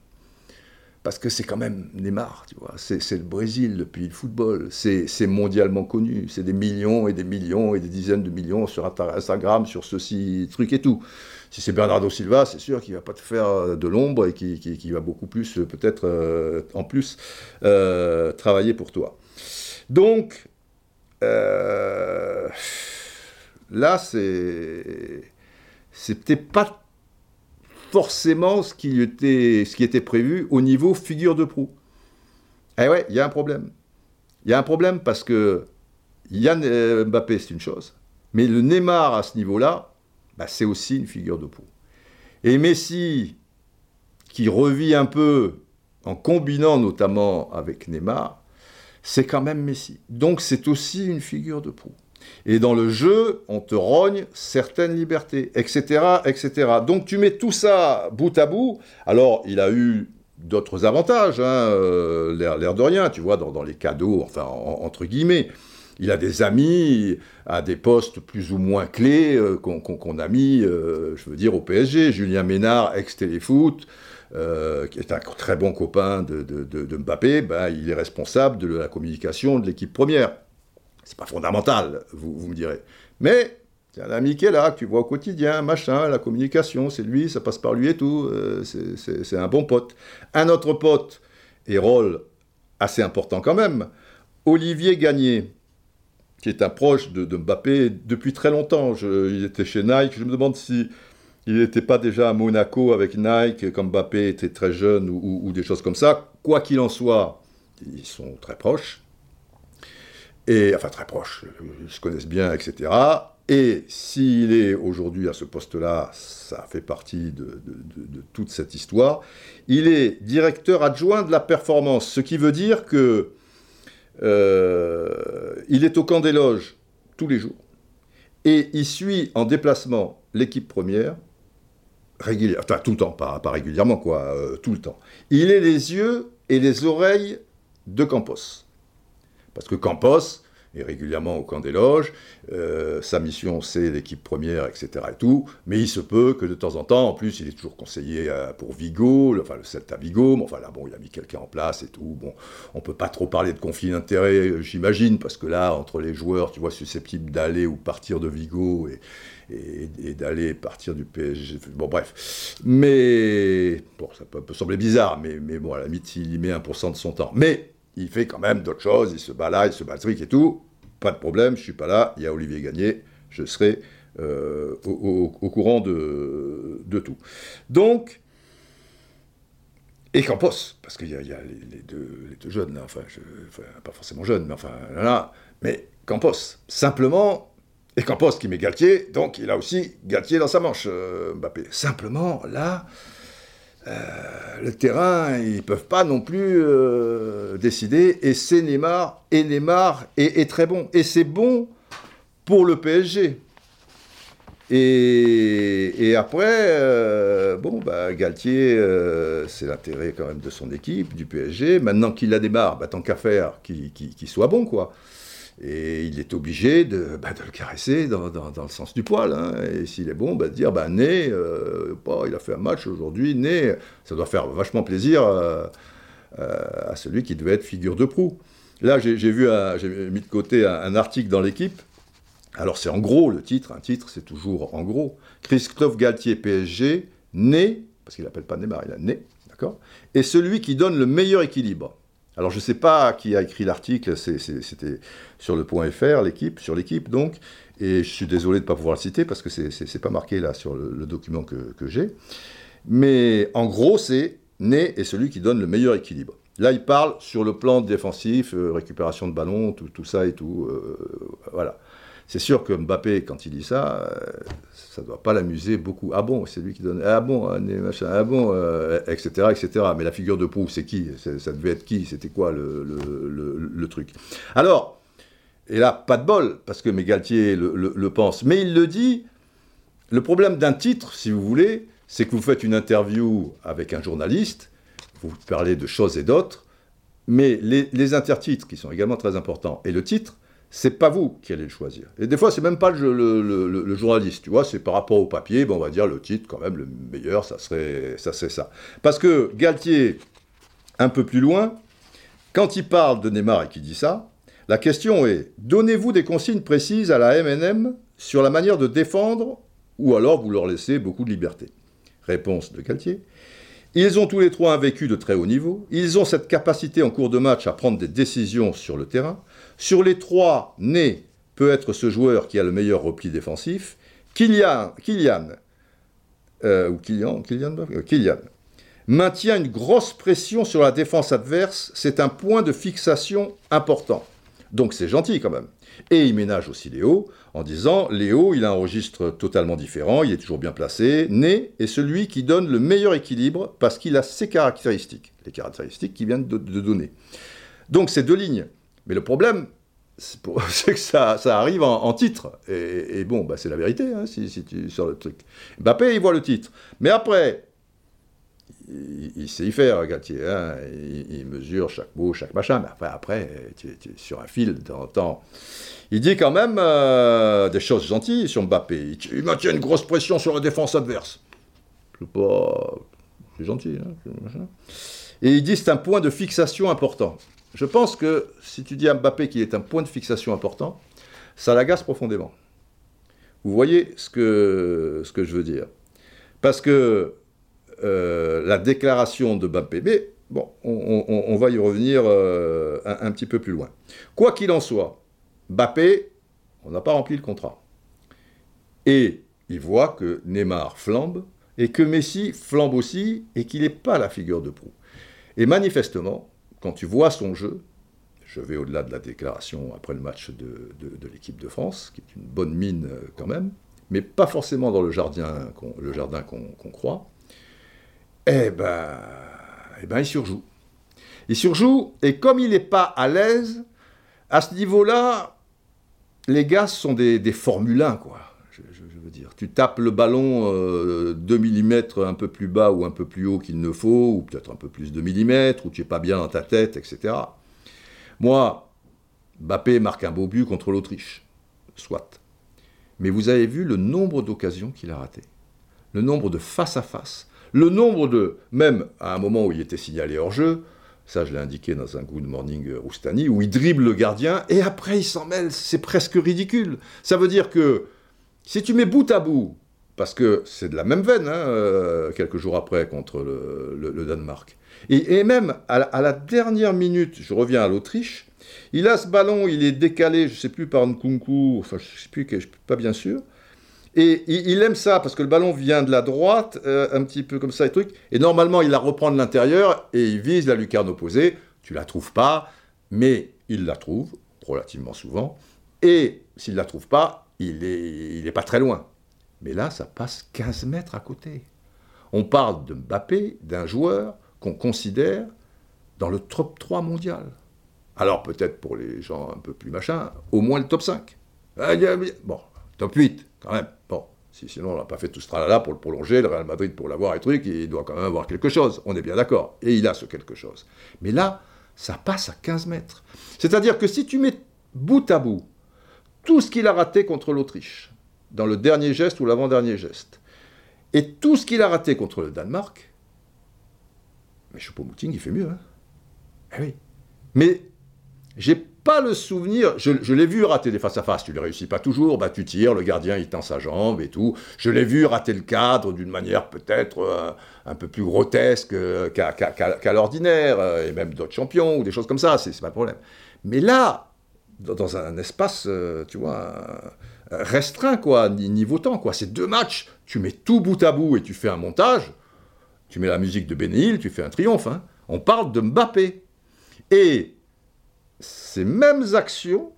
Parce que c'est quand même Neymar, tu vois. C'est le Brésil, le pays de football. C'est mondialement connu. C'est des millions et des millions et des dizaines de millions sur Insta- Instagram, sur ceci, truc et tout. Si c'est Bernardo Silva, c'est sûr qu'il va pas te faire euh, de l'ombre et qu'il- qu'il va beaucoup plus, euh, peut-être euh, en plus, travailler pour toi. Donc, là, c'est c'était pas forcément ce qui était, ce qui était prévu au niveau figure de proue. Eh ouais, il y a un problème. Il y a un problème parce que Yann Mbappé, c'est une chose, mais le Neymar à ce niveau-là, bah, c'est aussi une figure de proue. Et Messi, qui revit un peu en combinant notamment avec Neymar, c'est quand même Messi. Donc c'est aussi une figure de proue. Et dans le jeu, on te rogne certaines libertés, etc., etc. Donc tu mets tout ça bout à bout. Alors, il a eu d'autres avantages, hein, euh, l'air de rien, tu vois, dans, les cadeaux, enfin, en- entre guillemets. Il a des amis à des postes plus ou moins clés euh, qu'on a mis, euh, je veux dire, au PSG. Julien Ménard, ex-téléfoot, euh, qui est un très bon copain de, Mbappé, ben, il est responsable de la communication de l'équipe première. C'est pas fondamental, vous, me direz. Mais c'est un ami qui est là, que tu vois au quotidien, machin, la communication, c'est lui, ça passe par lui et tout. c'est un bon pote. Un autre pote, et rôle assez important quand même, Olivier Gagné, qui est un proche de, Mbappé depuis très longtemps. Il était chez Nike. Je me demande si il n'était pas déjà à Monaco avec Nike quand Mbappé était très jeune ou, des choses comme ça. Quoi qu'il en soit, ils sont très proches. Et, enfin, très proches, ils se connaissent bien, etc. Et s'il est aujourd'hui à ce poste-là, ça fait partie de toute cette histoire. Il est directeur adjoint de la performance, ce qui veut dire que euh, il est au camp des loges tous les jours. Et il suit en déplacement l'équipe première, régulièrement, enfin tout le temps, pas, pas régulièrement, quoi, euh, tout le temps. Il est les yeux et les oreilles de Campos. Parce que Campos est régulièrement au camp des loges, euh, sa mission c'est l'équipe première, etc. et tout, mais il se peut que de temps en temps, en plus il est toujours conseiller euh, pour Vigo, le, enfin le Celta Vigo, mais enfin là bon, il a mis quelqu'un en place et tout, bon, on peut pas trop parler de conflit d'intérêts, euh, j'imagine, parce que là, entre les joueurs, tu vois, susceptibles d'aller ou partir de Vigo et, et, et d'aller partir du PSG, bon bref, mais, bon, ça peut, sembler bizarre, mais, mais bon, à la limite, il y met 1% de son temps, mais il fait quand même d'autres choses, il se bat là, il se bat le truc et tout, pas de problème, je suis pas là, il y a Olivier Gagné, je serai euh, au, courant de, tout. Donc, et Campos, parce qu'il y a, les, deux, jeunes, là, enfin, pas forcément jeunes, mais enfin, là, là, mais Campos, simplement, et Campos qui met Galtier, donc il a aussi Galtier dans sa manche, euh, Mbappé. Simplement, là, le terrain, ils peuvent pas non plus euh, décider, et c'est Neymar, et Neymar est, très bon, et c'est bon pour le PSG. Et, et après, euh, bon, bah, Galtier, euh, c'est l'intérêt quand même de son équipe, du PSG. Maintenant qu'il la démarre, bah, tant qu'à faire, qu'il soit bon, quoi. Et il est obligé de, bah, le caresser dans, le sens du poil. hein. Et s'il est bon, bah, de dire, bah, Né, euh, il a fait un match aujourd'hui, Né, ça doit faire vachement plaisir euh, euh, à celui qui devait être figure de proue. Là, j'ai mis de côté un, un article dans l'équipe. Alors, c'est en gros le titre. Un titre, c'est toujours en gros. Christophe Galtier, PSG, né, parce qu'il n'appelle pas Neymar, il a né, d'accord? Et celui qui donne le meilleur équilibre. Alors, je ne sais pas qui a écrit l'article, c'était sur le point .fr, l'équipe, sur l'équipe, donc. Et je suis désolé de ne pas pouvoir le citer parce que c'est- c'est pas marqué là sur le, document que, j'ai. Mais en gros, c'est Né est celui qui donne le meilleur équilibre. Là, il parle sur le plan défensif, euh, récupération de ballon, tout, tout ça et tout. euh, voilà. C'est sûr que Mbappé, quand il dit ça, euh, ça ne doit pas l'amuser beaucoup. Ah bon, c'est lui qui donne. Ah bon, Né, machin, ah bon, euh, etc., etc. Mais la figure de proue, c'est qui? Ça devait être qui? C'était quoi le, truc? Alors, et là, pas de bol, parce que Mégaltier le, pense. Mais il le dit, le problème d'un titre, si vous voulez, c'est que vous faites une interview avec un journaliste, vous parlez de choses et d'autres, mais les intertitres, qui sont également très importants, et le titre, c'est pas vous qui allez le choisir. Et des fois, c'est même pas le, journaliste, tu vois, c'est par rapport au papier, bon, on va dire le titre, quand même, le meilleur, ça serait ça. Serait ça. Parce que Galtier, un peu plus loin, quand il parle de Neymar et qu'il dit ça, la question est donnez-vous des consignes précises à la MNM sur la manière de défendre ou alors vous leur laissez beaucoup de liberté Réponse de Galtier ils ont tous les trois un vécu de très haut niveau. Ils ont cette capacité en cours de match à prendre des décisions sur le terrain. Sur les trois, Né peut être ce joueur qui a le meilleur repli défensif. Kylian, Kylian, euh, ou Kylian, Kylian, euh, Kylian maintient une grosse pression sur la défense adverse. C'est un point de fixation important. Donc c'est gentil quand même. Et il ménage aussi Léo en disant Léo, il a un registre totalement différent, il est toujours bien placé. Né est celui qui donne le meilleur équilibre parce qu'il a ses caractéristiques, les caractéristiques qu'il vient de, donner. Donc c'est deux lignes. Mais le problème, c'est que ça, arrive en, titre. Et, bon, bah, c'est la vérité, hein, si, tu sors le truc. Mbappé, il voit le titre. Mais après, il, sait y faire, Galtier. Hein, il, mesure chaque mot, chaque machin. Mais après, après tu, es sur un fil de temps temps. Il dit quand même euh, des choses gentilles sur Mbappé. Il, maintient une grosse pression sur la défense adverse. Pas. C'est gentil. Hein, Et il dit c'est un point de fixation important. Je pense que si tu dis à Mbappé qu'il est un point de fixation important, ça l'agace profondément. Vous voyez ce que, je veux dire Parce que euh, la déclaration de Mbappé, mais on, va y revenir euh, un, petit peu plus loin. Quoi qu'il en soit, Mbappé, on n'a pas rempli le contrat. Et il voit que Neymar flambe et que Messi flambe aussi et qu'il n'est pas la figure de proue. Et manifestement, quand tu vois son jeu, je vais au-delà de la déclaration après le match de, l'équipe de France, qui est une bonne mine euh, quand même, mais pas forcément dans le jardin qu'on, croit, eh ben, eh ben, il surjoue. Il surjoue, et comme il n'est pas à l'aise, à ce niveau-là, les gars sont des, des Formule 1, quoi. Tu tapes le ballon 2 euh, mm un peu plus bas ou un peu plus haut qu'il ne faut, ou peut-être un peu plus de millimètres, ou tu n'es pas bien dans ta tête, etc. Moi, Mbappé marque un beau but contre l'Autriche. Soit. Mais vous avez vu le nombre d'occasions qu'il a ratées. Le nombre de face-à-face. le nombre de, même à un moment où il était signalé hors jeu, ça je l'ai indiqué dans un Good Morning Roustani, où il dribble le gardien et après il s'en mêle, c'est presque ridicule. Ça veut dire que si tu mets bout à bout, parce que c'est de la même veine, hein, euh, quelques jours après contre le, Danemark, et, même à la, dernière minute, je reviens à l'Autriche, il a ce ballon, il est décalé, je ne sais plus par Nkunku, enfin je ne sais plus, je suis pas bien sûr, et il, aime ça parce que le ballon vient de la droite, euh, un petit peu comme ça et. Et normalement, il la reprend de l'intérieur et il vise la lucarne opposée. Tu la trouves pas, mais il la trouve relativement souvent. Et s'il la trouve pas, il est, il est pas très loin. Mais là, ça passe 15 mètres à côté. On parle de Mbappé, d'un joueur qu'on considère dans le top 3 mondial. Alors peut-être pour les gens un peu plus machin, au moins le top 5. Ah, bon, top 8 quand même. Bon, si, sinon on n'a pas fait tout ce tralala pour le prolonger, le Real Madrid pour l'avoir et truc, il doit quand même avoir quelque chose. On est bien d'accord. Et il a ce quelque chose. Mais là, ça passe à 15 mètres. C'est-à-dire que si tu mets bout à bout tout ce qu'il a raté contre l'Autriche, dans le dernier geste ou l'avant-dernier geste, et tout ce qu'il a raté contre le Danemark, mais Choupo-Moting, il fait mieux. Hein eh oui. Mais j'ai pas le souvenir, je, l'ai vu rater des face-à-face, tu ne réussis pas toujours, bah tu tires, le gardien il tend sa jambe et tout. Je l'ai vu rater le cadre d'une manière peut-être euh, un peu plus grotesque euh, qu'à l'ordinaire, euh, et même d'autres champions ou des choses comme ça, c'est pas le problème. Mais là, dans, un espace, tu vois, restreint, quoi, niveau temps, quoi, c'est deux matchs, tu mets tout bout à bout et tu fais un montage, tu mets la musique de Benil, tu fais un triomphe. Hein. On parle de Mbappé. Et ces mêmes actions,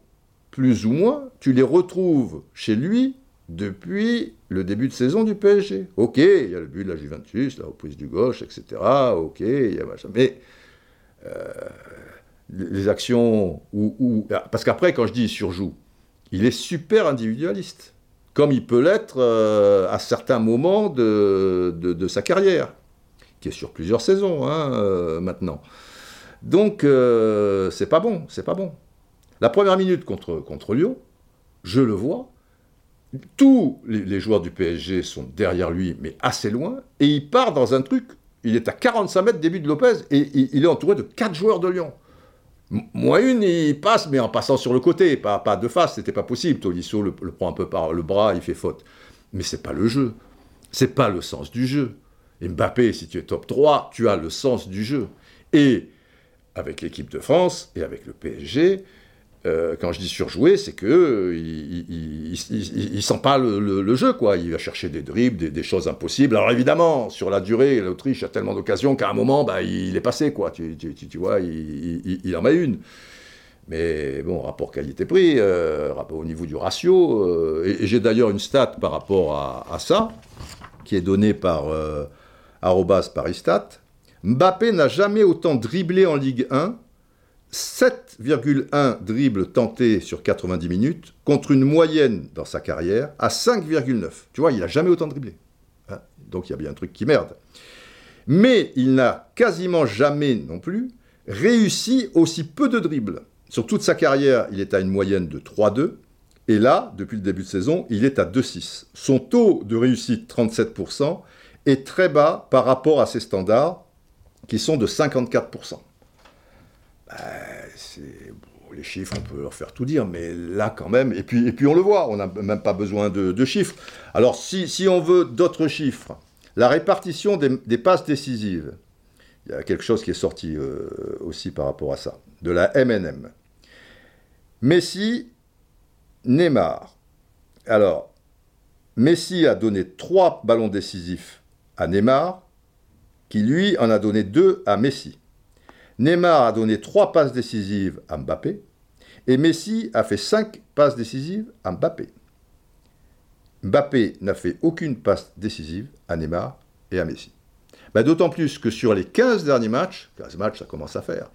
plus ou moins, tu les retrouves chez lui depuis le début de saison du PSG. Ok, il y a le but de la Juventus, la reprise du gauche, etc. Ok, il y a machin. Mais euh, les actions où, ah, parce qu'après, quand je dis il surjoue, il est super individualiste, comme il peut l'être euh, à certains moments de, de, sa carrière, qui est sur plusieurs saisons hein, euh, maintenant. Donc, euh, c'est pas bon, c'est pas bon. La première minute contre, contre Lyon, je le vois, tous les, joueurs du PSG sont derrière lui, mais assez loin, et il part dans un truc, il est à 45 mètres début de Lopez, et il, est entouré de quatre joueurs de Lyon. Moi, une, il passe, mais en passant sur le côté, pas, pas de face, c'était pas possible. Tolisso le, le, prend un peu par le bras, il fait faute. Mais c'est pas le jeu. C'est pas le sens du jeu. Mbappé, si tu es top 3, tu as le sens du jeu. Et avec l'équipe de France et avec le PSG, euh, quand je dis surjouer, c'est que euh, il, sent pas le, jeu, quoi. Il va chercher des dribbles, des, choses impossibles. Alors évidemment, sur la durée, l'Autriche a tellement d'occasions qu'à un moment, bah, il est passé, quoi. Tu, vois, il, en met une. Mais bon, rapport qualité-prix, euh, au niveau du ratio. et, j'ai d'ailleurs une stat par rapport à, ça, qui est donnée par arrobas Paristat. Mbappé n'a jamais autant dribblé en Ligue 1 7,1 dribbles tentés sur 90 minutes contre une moyenne dans sa carrière à 5,9. Tu vois, il n'a jamais autant dribblé. Hein Donc il y a bien un truc qui merde. Mais il n'a quasiment jamais non plus réussi aussi peu de dribbles. Sur toute sa carrière, il est à une moyenne de 3,2. Et là, depuis le début de saison, il est à 2,6. Son taux de réussite, 37%, est très bas par rapport à ses standards, qui sont de 54%. Bah, les chiffres, on peut leur faire tout dire, mais là quand même, et puis, on le voit, on n'a même pas besoin de, chiffres. Alors si, on veut d'autres chiffres, la répartition des, passes décisives, il y a quelque chose qui est sorti euh, aussi par rapport à ça, de la MNM. Messi, Neymar. Alors, Messi a donné trois ballons décisifs à Neymar, qui lui en a donné deux à Messi. Neymar a donné trois passes décisives à Mbappé et Messi a fait cinq passes décisives à Mbappé. Mbappé n'a fait aucune passe décisive à Neymar et à Messi. Ben, d'autant plus que sur les 15 derniers matchs, 15 matchs ça commence à faire,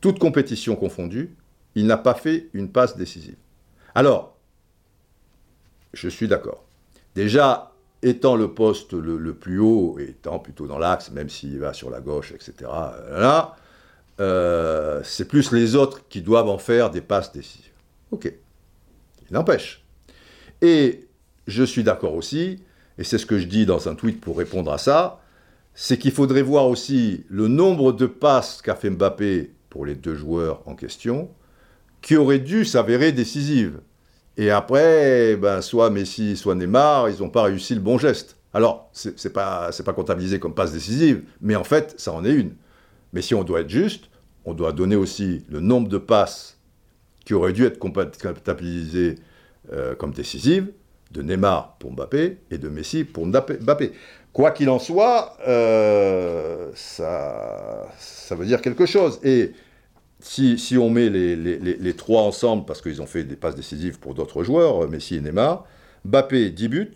toute compétition confondue, il n'a pas fait une passe décisive. Alors, je suis d'accord. Déjà, étant le poste le, plus haut, étant plutôt dans l'axe, même s'il va sur la gauche, etc., euh, c'est plus les autres qui doivent en faire des passes décisives. Ok. Il n'empêche. Et je suis d'accord aussi, et c'est ce que je dis dans un tweet pour répondre à ça, c'est qu'il faudrait voir aussi le nombre de passes qu'a fait Mbappé pour les deux joueurs en question, qui auraient dû s'avérer décisives. Et après, ben, soit Messi, soit Neymar, ils n'ont pas réussi le bon geste. Alors, ce n'est pas, pas comptabilisé comme passe décisive, mais en fait, ça en est une. Mais si on doit être juste, on doit donner aussi le nombre de passes qui auraient dû être comptabilisées euh, comme décisives, de Neymar pour Mbappé et de Messi pour Mbappé. Quoi qu'il en soit, euh, ça, ça veut dire quelque chose. Et si, on met les, trois ensemble, parce qu'ils ont fait des passes décisives pour d'autres joueurs, euh, Messi et Neymar, Mbappé 10 buts,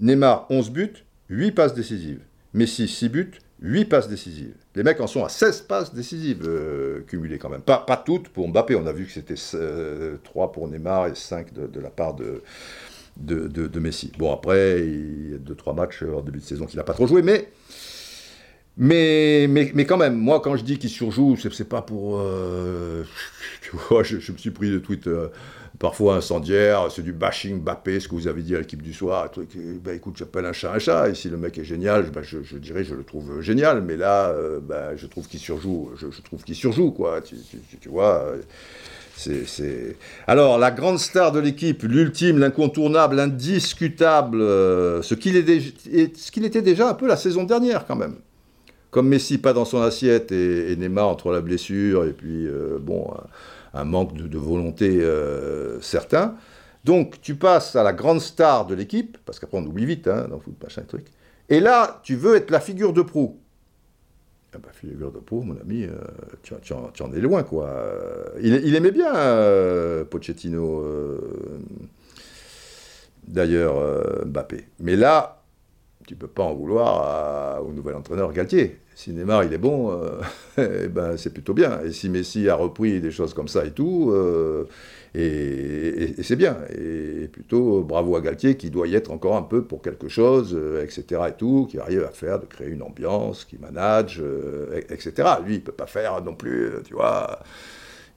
Neymar 11 buts, 8 passes décisives. Messi 6 buts, 8 passes décisives. Les mecs en sont à 16 passes décisives euh, cumulées quand même. Pas, pas toutes pour Mbappé, on a vu que c'était 3 euh, pour Neymar et 5 de, la part de, de, Messi. Bon, après, il y a 2-3 matchs en début de saison qu'il n'a pas trop joué, mais mais, mais, mais, quand même, moi, quand je dis qu'il surjoue, c'est pas pour. Euh, tu vois, je, me suis pris de tweets euh, parfois incendiaires, c'est du bashing Mbappé, ce que vous avez dit à l'équipe du soir. Truc, bah, écoute, j'appelle un chat un chat, et si le mec est génial, bah, je, je, dirais, je le trouve génial, mais là, euh, bah, je trouve qu'il surjoue, je, trouve qu'il surjoue, quoi. Tu, vois. C'est, Alors, la grande star de l'équipe, l'ultime, l'incontournable, l'indiscutable, ce qu'il est, était déjà un peu la saison dernière, quand même comme Messi pas dans son assiette et, Neymar entre la blessure et puis euh, bon un, manque de, volonté euh, certain. Donc tu passes à la grande star de l'équipe, parce qu'après on oublie vite hein, dans le foot, machin truc. Et là, tu veux être la figure de proue. Ah bah, figure de proue, mon ami, euh, tu, en, es loin, quoi. Il, aimait bien Pochettino, d'ailleurs, Mbappé. Mais là, tu peux pas en vouloir au nouvel entraîneur Galtier si Neymar il est bon, euh, eh ben, c'est plutôt bien. Et si Messi a repris des choses comme ça et tout, euh, et, c'est bien. Et, plutôt bravo à Galtier qui doit y être encore un peu pour quelque chose, etc. Euh, et tout, qui arrive à faire, de créer une ambiance, qui manage, etc. Lui, il peut pas faire non plus, tu vois.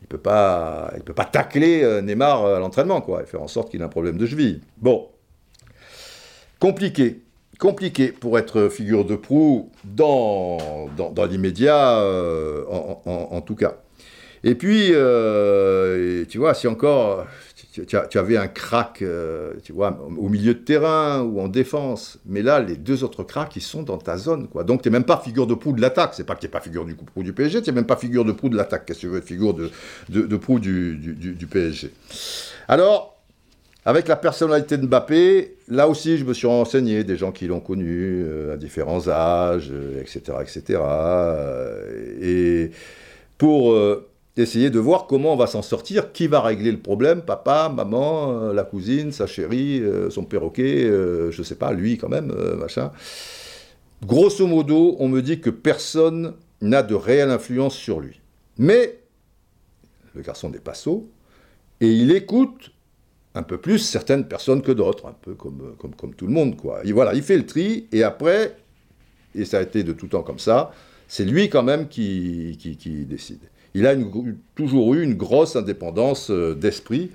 il peut pas, il peut pas tacler Neymar à l'entraînement, quoi, et faire en sorte qu'il ait un problème de cheville. Bon, compliqué, compliqué pour être figure de proue dans, dans, l'immédiat, euh, en, tout cas. Et puis, euh, tu vois, si encore tu, avais un crack, euh, tu vois, au milieu de terrain ou en défense. Mais là, les deux autres cracks, ils sont dans ta zone, quoi. Donc, tu n'es même pas figure de proue de l'attaque. C'est pas que tu n'es pas figure du proue du PSG, tu n'es même pas figure de proue de l'attaque. Qu'est-ce que tu veux être figure de, de, proue du, du, PSG Alors, avec la personnalité de Mbappé, là aussi, je me suis renseigné, des gens qui l'ont connu euh, à différents âges, etc., euh, etc. et pour essayer de voir comment on va s'en sortir, qui va régler le problème, papa, maman, euh, la cousine, sa chérie, euh, son perroquet, euh, je sais pas, lui quand même, machin. Grosso modo, on me dit que personne n'a de réelle influence sur lui. Mais le garçon n'est pas sot, et il écoute un peu plus certaines personnes que d'autres, un peu comme, comme, comme tout le monde, quoi. Et voilà, il fait le tri, et après, et ça a été de tout temps comme ça, c'est lui quand même qui, qui, qui décide il a toujours eu une grosse indépendance euh, d'esprit.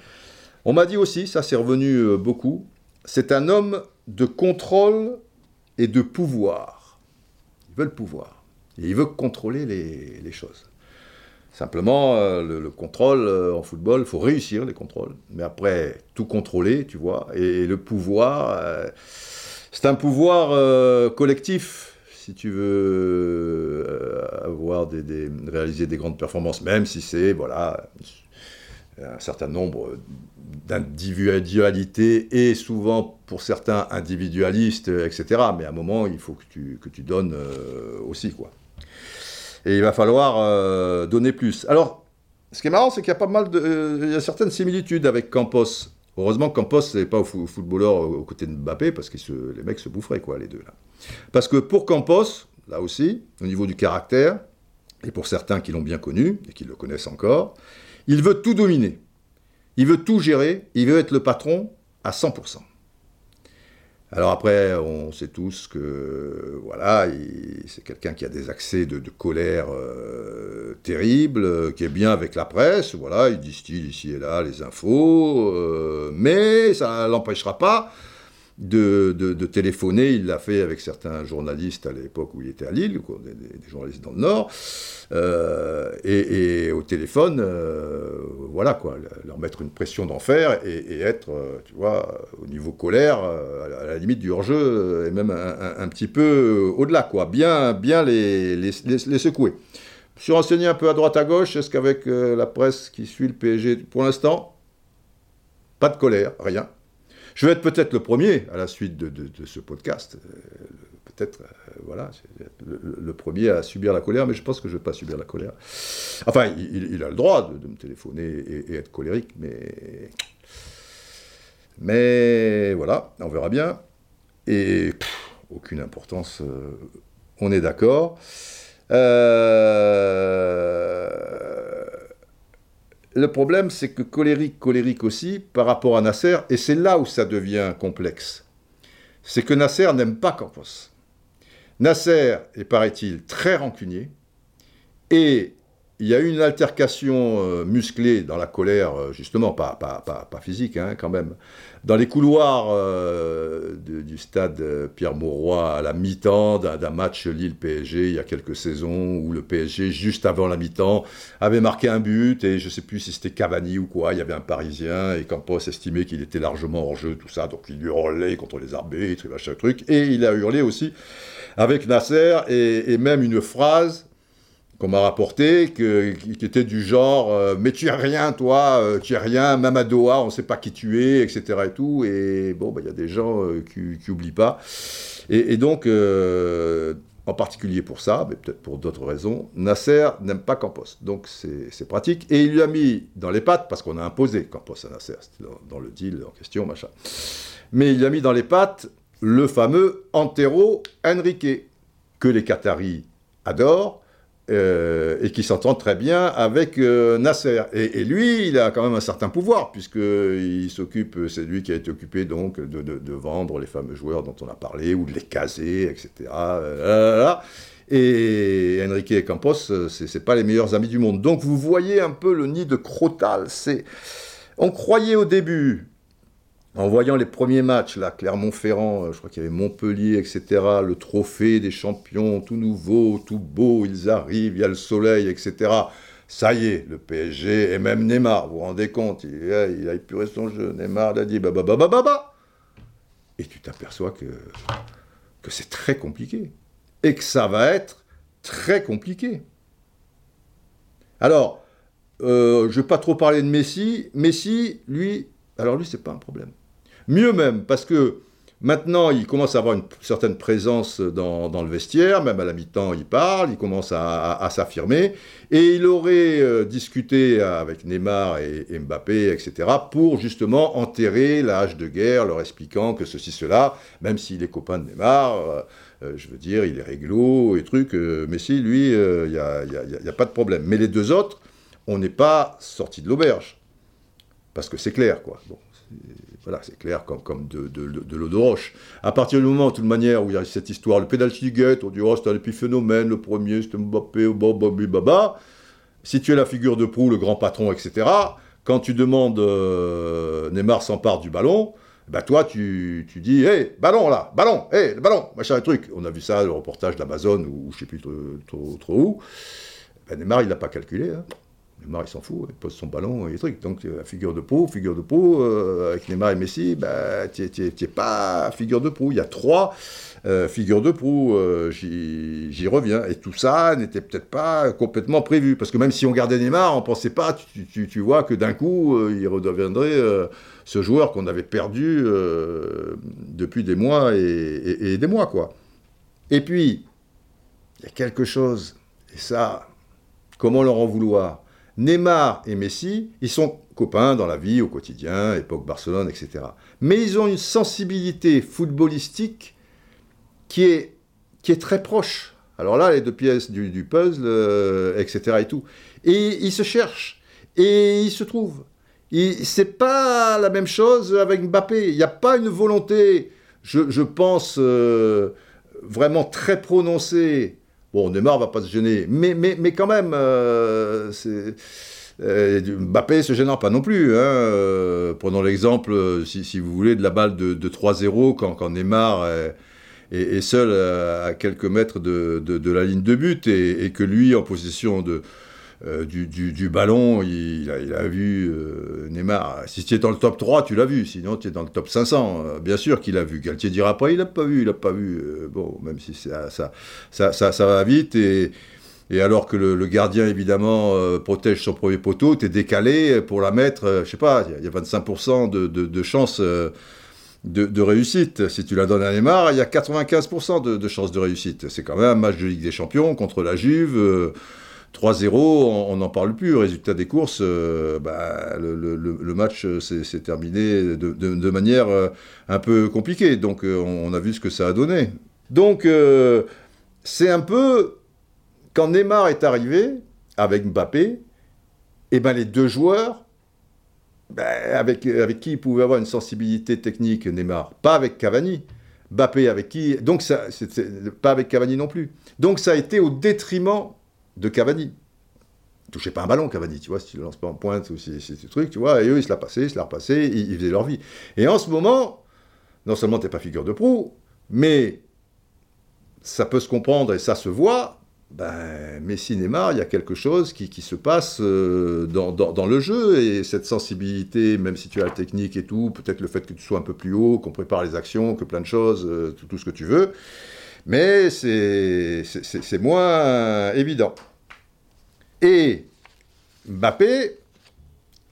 On m'a dit aussi, ça c'est revenu euh, beaucoup, c'est un homme de contrôle et de pouvoir. Il veut le pouvoir. Et il veut contrôler les, choses. Simplement, euh, le, contrôle en football, il faut réussir les contrôles. Mais après, tout contrôler, tu vois. Et, le pouvoir, c'est un pouvoir collectif si tu veux euh, avoir des, réaliser des grandes performances, même si c'est voilà un certain nombre d'individualités et souvent pour certains individualistes, etc. Mais à un moment, il faut que tu, que tu donnes euh, aussi quoi. Et il va falloir euh, donner plus. Alors, ce qui est marrant, c'est qu'il y a pas mal de, il y a certaines similitudes avec Campos. Heureusement Campos n'est pas au footballeur aux côtés de Mbappé, parce que les mecs se boufferaient, quoi, les deux, là. Parce que pour Campos, là aussi, au niveau du caractère, et pour certains qui l'ont bien connu, et qui le connaissent encore, il veut tout dominer. Il veut tout gérer, il veut être le patron à 100%. Alors après, on sait tous que voilà, c'est quelqu'un qui a des accès de, colère euh, terribles, qui est bien avec la presse, voilà, il distille ici et là les infos, euh, mais ça ne l'empêchera pas de, téléphoner. Il l'a fait avec certains journalistes à l'époque où il était à Lille, des, journalistes dans le Nord. Euh, et, au téléphone, euh, voilà quoi, leur mettre une pression d'enfer et, être, euh, tu vois, au niveau colère, à la limite du hors-jeu et même un, petit peu au-delà, quoi. Bien, bien les, secouer. Je suis renseigné un peu à droite à gauche. Est-ce qu'avec la presse qui suit le PSG, pour l'instant, pas de colère, rien. Je vais être peut-être le premier à la suite de, ce podcast. Euh, peut-être, euh, voilà, le, premier à subir la colère, mais je pense que je ne vais pas subir la colère. Enfin, il, a le droit de, me téléphoner et, être colérique, mais. Mais voilà, on verra bien. Et aucune importance, euh, on est d'accord. Euh, le problème, c'est que colérique, colérique aussi, par rapport à Nasser, et c'est là où ça devient complexe, c'est que Nasser n'aime pas Campos. Nasser est, paraît-il, très rancunier, et il y a eu une altercation euh, musclée dans la colère, euh, justement, pas, pas, pas, physique hein, quand même, dans les couloirs euh, du stade Pierre Mauroy à la mi-temps d'un match Lille-PSG il y a quelques saisons, où le PSG, juste avant la mi-temps, avait marqué un but, et je ne sais plus si c'était Cavani ou quoi, il y avait un Parisien, et Campos estimait qu'il était largement hors jeu, tout ça, donc il hurlait contre les arbitres, machin truc, et il a hurlé aussi avec Nasser, et même une phrase qu'on m'a rapporté, qui était du genre euh, Mais tu es rien, toi, euh, tu es rien, même à Doha, on ne sait pas qui tu es, etc. Et tout. Et bon, bah, il y a des gens euh, qui n'oublient pas. Et, donc, en particulier pour ça, mais peut-être pour d'autres raisons, Nasser n'aime pas Campos. Donc, c'est pratique. Et il lui a mis dans les pattes, parce qu'on a imposé Campos à Nasser, c'était dans, le deal en question, machin. Mais il lui a mis dans les pattes le fameux Antero Henrique, que les Qataris adorent euh, et qui s'entend très bien avec euh, Nasser. Et, lui, il a quand même un certain pouvoir, puisqu'il s'occupe, c'est lui qui a été occupé donc de, vendre les fameux joueurs dont on a parlé, ou de les caser, etc. Et Enrique Campos, c'est pas les meilleurs amis du monde. Donc vous voyez un peu le nid de Crotal. On croyait au début, en voyant les premiers matchs, là, Clermont-Ferrand, euh, je crois qu'il y avait Montpellier, etc., le trophée des champions, tout nouveau, tout beau, ils arrivent, il y a le soleil, etc. Ça y est, le PSG, et même Neymar, vous vous rendez compte, il, il a épuré son jeu, Neymar il a dit bah bah bah bah bah bah. Et tu t'aperçois que, que c'est très compliqué. Et que ça va être très compliqué. Alors, euh, je ne vais pas trop parler de Messi. Messi, lui, alors lui, c'est pas un problème. Mieux même, parce que maintenant, il commence à avoir une certaine présence dans, le vestiaire, même à la mi-temps, il parle, il commence à, s'affirmer, et il aurait euh, discuté avec Neymar et, Mbappé, etc., pour justement enterrer la hache de guerre, leur expliquant que ceci, cela, même s'il est copain de Neymar, euh, euh, je veux dire, il est réglo et trucs, euh, Messi, lui, il n'y a, a- pas de problème. Mais les deux autres, on n'est pas sortis de l'auberge. Parce que c'est clair, quoi. Voilà, c'est clair comme, comme de, de- de- de l'eau de roche. À partir du moment, de toute manière, où il y a cette histoire, le penalty gate, on dit, oh, c'était un épiphénomène, le premier, c'était Mbappé, Bob, Baba. Si tu es la figure de proue, le grand patron, etc., quand tu demandes, euh, Neymar s'empare du ballon, bah toi, tu, tu dis, hé, ballon là, ballon, hé, le ballon, machin, truc. On a vu ça, le reportage d'Amazon, ou je sais plus trop, trop, trop où. Ben, Neymar, il n'a pas calculé. Hein. Neymar, il s'en fout, il pose son ballon et les trucs. Donc, euh, figure de proue, figure de proue, euh, avec Neymar et Messi, bah, tu n'es pas figure de proue. Il y a trois euh, figures de proue, euh, j'y reviens. Et tout ça n'était peut-être pas complètement prévu. Parce que même si on gardait Neymar, on ne pensait pas, tu, vois, que d'un coup, il redeviendrait ce joueur qu'on avait perdu depuis des mois et des mois, quoi. Et puis, il y a quelque chose, et ça, comment leur en vouloir? Neymar et Messi, ils sont copains dans la vie, au quotidien, époque Barcelone, etc. Mais ils ont une sensibilité footballistique qui est, qui est très proche. Alors là, les deux pièces du, puzzle, euh, etc. et tout. Et ils se cherchent. Et ils se trouvent. C'est pas la même chose avec Mbappé. Il n'y a pas une volonté, je, je pense, euh, vraiment très prononcée. Bon, Neymar va pas se gêner, mais, quand même, euh, euh, Mbappé se gênera pas non plus. Hein. Euh, prenons l'exemple, euh, si, vous voulez, de la balle de, de 3-0 quand, quand Neymar est, seul à, quelques mètres de la ligne de but et, et que lui, en possession de, euh, du, du- ballon, il, a, vu euh, Neymar. Si tu es dans le top 3, tu l'as vu, sinon tu es dans le top 500. Euh, bien sûr qu'il a vu. Galtier dira pas, il l'a pas vu, il l'a pas vu. Bon, même si ça, ça, ça, ça, ça va vite et. Et alors que le, gardien, évidemment, protège son premier poteau, tu es décalé pour la mettre, euh, je sais pas, il y a- il y a 25% de, de, de chances de, réussite. Si tu la donnes à Neymar, il y a 95% de, de chances de réussite. C'est quand même un match de Ligue des Champions contre la Juve. Euh, 3-0, on n'en parle plus. Résultat des courses, euh, bah, le, match euh, s'est terminé de, manière euh, un peu compliquée. Donc on, a vu ce que ça a donné. Donc c'est un peu quand Neymar est arrivé avec Mbappé, et ben les deux joueurs ben, avec, qui il pouvait avoir une sensibilité technique, Neymar, pas avec Cavani. Mbappé avec qui donc pas avec Cavani non plus. Donc ça a été au détriment de Cavani. Il touchait pas un ballon, Cavani, tu vois, si tu le lances pas en pointe ou si si ces trucs, tu vois, et eux, ils se la passaient, ils se la repassaient, ils, faisaient leur vie. Et en ce moment, non seulement tu n'es pas figure de proue, mais ça peut se comprendre et ça se voit, ben, Messi, Neymar, il y a quelque chose qui, qui se passe euh, dans, dans- le jeu, et cette sensibilité, même si tu as la technique et tout, peut-être le fait que tu sois un peu plus haut, qu'on prépare les actions, que plein de choses, euh, tout ce que tu veux, mais c'est moins évident. Et Mbappé,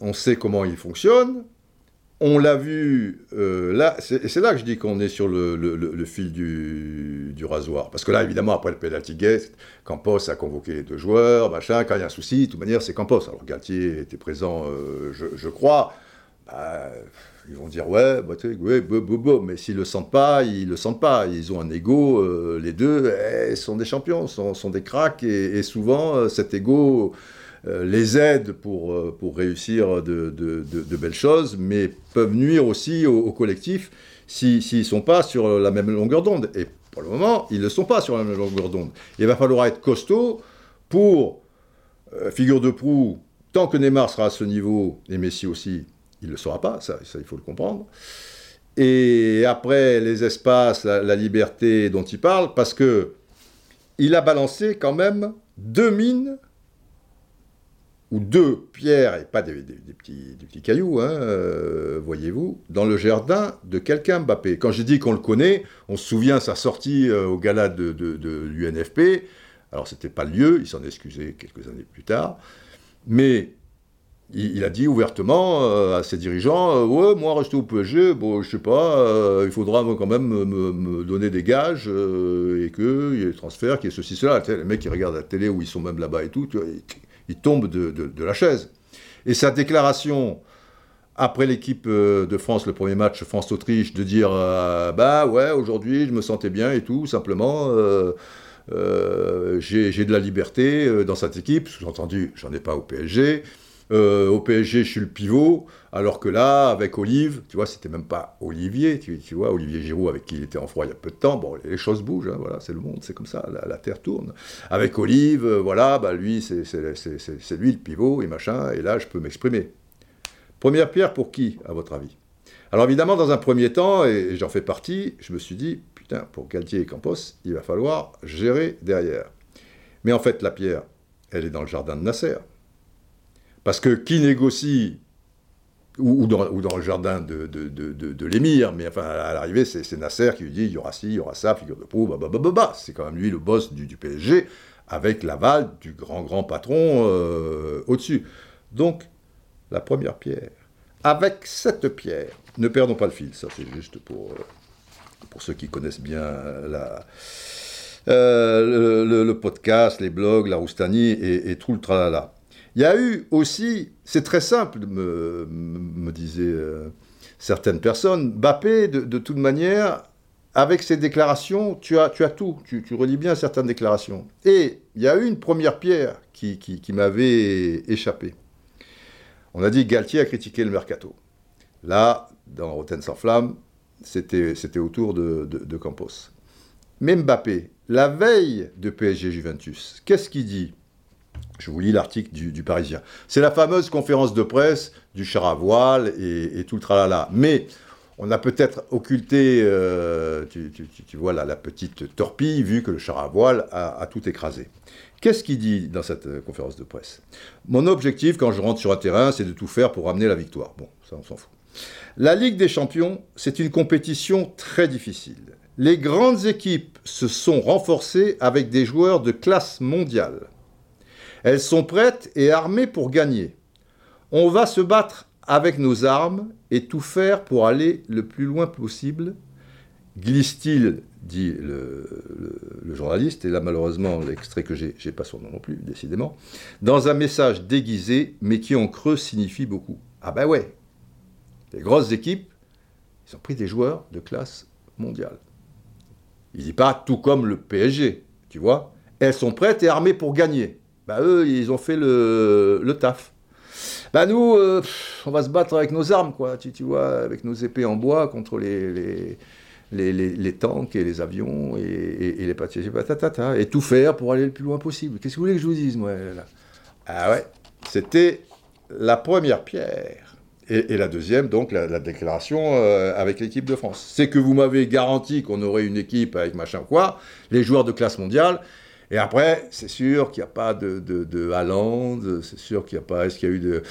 on sait comment il fonctionne. On l'a vu euh, là, c'est et c'est là que je dis qu'on est sur le, fil du, rasoir. Parce que là, évidemment, après le penalty gate, Campos a convoqué les deux joueurs, machin. Quand il y a un souci, de toute manière, c'est Campos. Alors Galtier était présent, euh, je, je crois. Bah, ils vont dire ouais, bah, ouais, bo, bo, bo. mais s'ils le sentent pas, ils le sentent pas. Ils ont un ego, euh, les deux, eh, sont des champions, sont, des cracks, et, souvent euh, cet ego euh, les aide pour, pour réussir de, belles choses, mais peuvent nuire aussi au, collectif s'ils si, ne sont pas sur la même longueur d'onde. Et Pour le moment, ils ne sont pas sur la même longueur d'onde. Il va falloir être costaud pour, figure de proue, tant que Neymar sera à ce niveau, et Messi aussi, il ne le sera pas, ça, il faut le comprendre. Et après, les espaces, la, liberté dont il parle, parce que il a balancé quand même deux mines ou deux pierres, et pas des, petits, cailloux, hein, euh, voyez-vous, dans le jardin de quelqu'un Mbappé. Quand je dis qu'on le connaît, on se souvient sa sortie euh, au gala de, de, l'UNFP. Alors, c'était pas le lieu, il s'en excusait quelques années plus tard. Mais il, a dit ouvertement euh, à ses dirigeants Ouais, moi, rester au PSG, bon, je sais pas, il faudra quand même me, donner des gages et qu'il y ait des transferts, qu'il y ait ceci, cela. Les mecs qui regardent la télé où ils sont même là-bas et tout, tu vois, il tombe de, la chaise. Et sa déclaration après l'équipe euh, de France, le premier match France-Autriche, de dire euh, bah ouais, aujourd'hui je me sentais bien et tout, simplement. Euh, j'ai de la liberté dans cette équipe, sous-entendu, j'en ai pas au PSG. Au PSG, je suis le pivot. Alors que là, avec Olive, tu vois, c'était même pas Olivier, tu, vois, Olivier Giroud avec qui il était en froid il y a peu de temps. Bon, les choses bougent, hein, voilà, c'est le monde, c'est comme ça, la, terre tourne. Avec Olive, euh, voilà, bah lui, c'est lui le pivot et machin, et là, je peux m'exprimer. Première pierre pour qui, à votre avis? Alors évidemment, dans un premier temps, et j'en fais partie, je me suis dit, putain, pour Galtier et Campos, il va falloir gérer derrière. Mais en fait, la pierre, elle est dans le jardin de Nasser. Parce que qui négocie ou, dans, le jardin de, l'émir, mais enfin, à l'arrivée, c'est Nasser qui lui dit il y aura ci, il y aura ça, figure de proue, bah, bah, bah, C'est quand même lui le boss du, PSG, avec l'aval du grand, grand patron euh, au-dessus. Donc, la première pierre. Avec cette pierre, ne perdons pas le fil, ça c'est juste pour, euh, pour ceux qui connaissent bien euh, le, podcast, les blogs, la Roustanie et, et tout le tralala. Il y a eu aussi, c'est très simple, me, disaient euh, certaines personnes, Bappé, de, toute manière, avec ses déclarations, tu as, tout, tu, relis bien certaines déclarations. Et il y a eu une première pierre qui, m'avait échappé. On a dit Galtier a critiqué le mercato. Là, dans Rotten sans flamme, c'était autour de Campos. Mais Mbappé, la veille de PSG Juventus, qu'est-ce qu'il dit? Je vous lis l'article du, Parisien. C'est la fameuse conférence de presse du char à voile et, tout le tralala. Mais on a peut-être occulté, euh, tu, vois là, la petite torpille, vu que le char à voile a, tout écrasé. Qu'est-ce qu'il dit dans cette euh, conférence de presse? Mon objectif, quand je rentre sur un terrain, c'est de tout faire pour ramener la victoire. Bon, ça, on s'en fout. La Ligue des Champions, c'est une compétition très difficile. Les grandes équipes se sont renforcées avec des joueurs de classe mondiale. Elles sont prêtes et armées pour gagner. On va se battre avec nos armes et tout faire pour aller le plus loin possible, glisse-t-il, dit le, journaliste, et là malheureusement l'extrait que j'ai, j'ai pas son nom non plus, décidément, dans un message déguisé, mais qui en creux signifie beaucoup. Ah ben ouais, les grosses équipes, ils ont pris des joueurs de classe mondiale. Il dit pas tout comme le PSG, tu vois. Elles sont prêtes et armées pour gagner. Bah, eux, ils ont fait le, taf. Bah nous, euh, on va se battre avec nos armes, quoi, tu, vois, avec nos épées en bois contre les, les, les, tanks et les avions et, et, les pâtisseries, et tout faire pour aller le plus loin possible. Qu'est-ce que vous voulez que je vous dise, moi là? Ah ouais, c'était la première pierre. Et, la deuxième, donc, la, déclaration euh, avec l'équipe de France. C'est que vous m'avez garanti qu'on aurait une équipe avec machin quoi, les joueurs de classe mondiale, et après, c'est sûr qu'il n'y a pas de, de, de Haaland, c'est sûr qu'il n'y a pas. Est-ce qu'il y a eu de.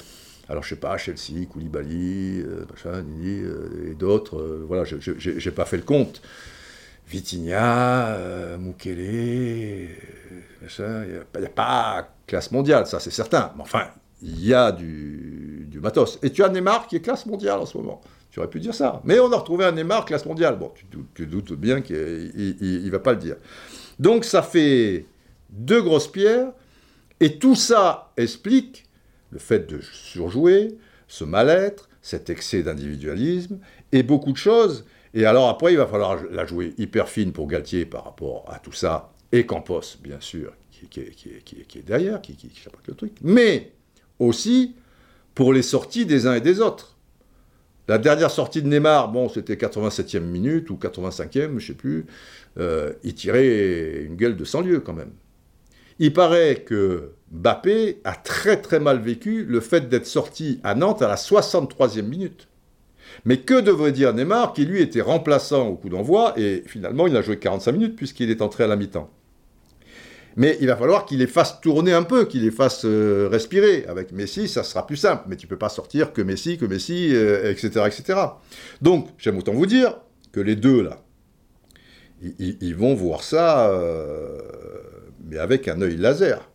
Alors, je sais pas, Chelsea, Koulibaly, euh, machin, euh, et d'autres. Euh, voilà, je n'ai pas fait le compte. Vitinha, Mukele, machin. Il n'y a, pas classe mondiale, ça, c'est certain. Mais enfin, il y a du, du, matos. Et tu as Neymar qui est classe mondiale en ce moment. Tu aurais pu dire ça. Mais on a retrouvé un Neymar classe mondiale. Bon, tu, tu doutes bien qu'il ne va pas le dire. Donc, ça fait deux grosses pierres, et tout ça explique le fait de surjouer, ce mal-être, cet excès d'individualisme, et beaucoup de choses. Et alors après, il va falloir la jouer hyper fine pour Galtier par rapport à tout ça, et Campos, bien sûr, qui, est derrière, qui, qui, chapeaute le truc, mais aussi pour les sorties des uns et des autres. La dernière sortie de Neymar, bon, c'était 87e minute ou 85e, je sais plus. Euh, il tirait une gueule de 100 lieues quand même. Il paraît que Mbappé a très très mal vécu le fait d'être sorti à Nantes à la 63e minute. Mais que devrait dire Neymar, qui lui était remplaçant au coup d'envoi, et finalement il a joué 45 minutes puisqu'il est entré à la mi-temps. Mais il va falloir qu'il les fasse tourner un peu, qu'il les fasse euh, respirer. Avec Messi, ça sera plus simple, mais tu peux pas sortir que Messi, que Messi, etc., euh, etc. Donc, j'aime autant vous dire que les deux, là, ils, vont voir ça, euh, mais avec un œil laser.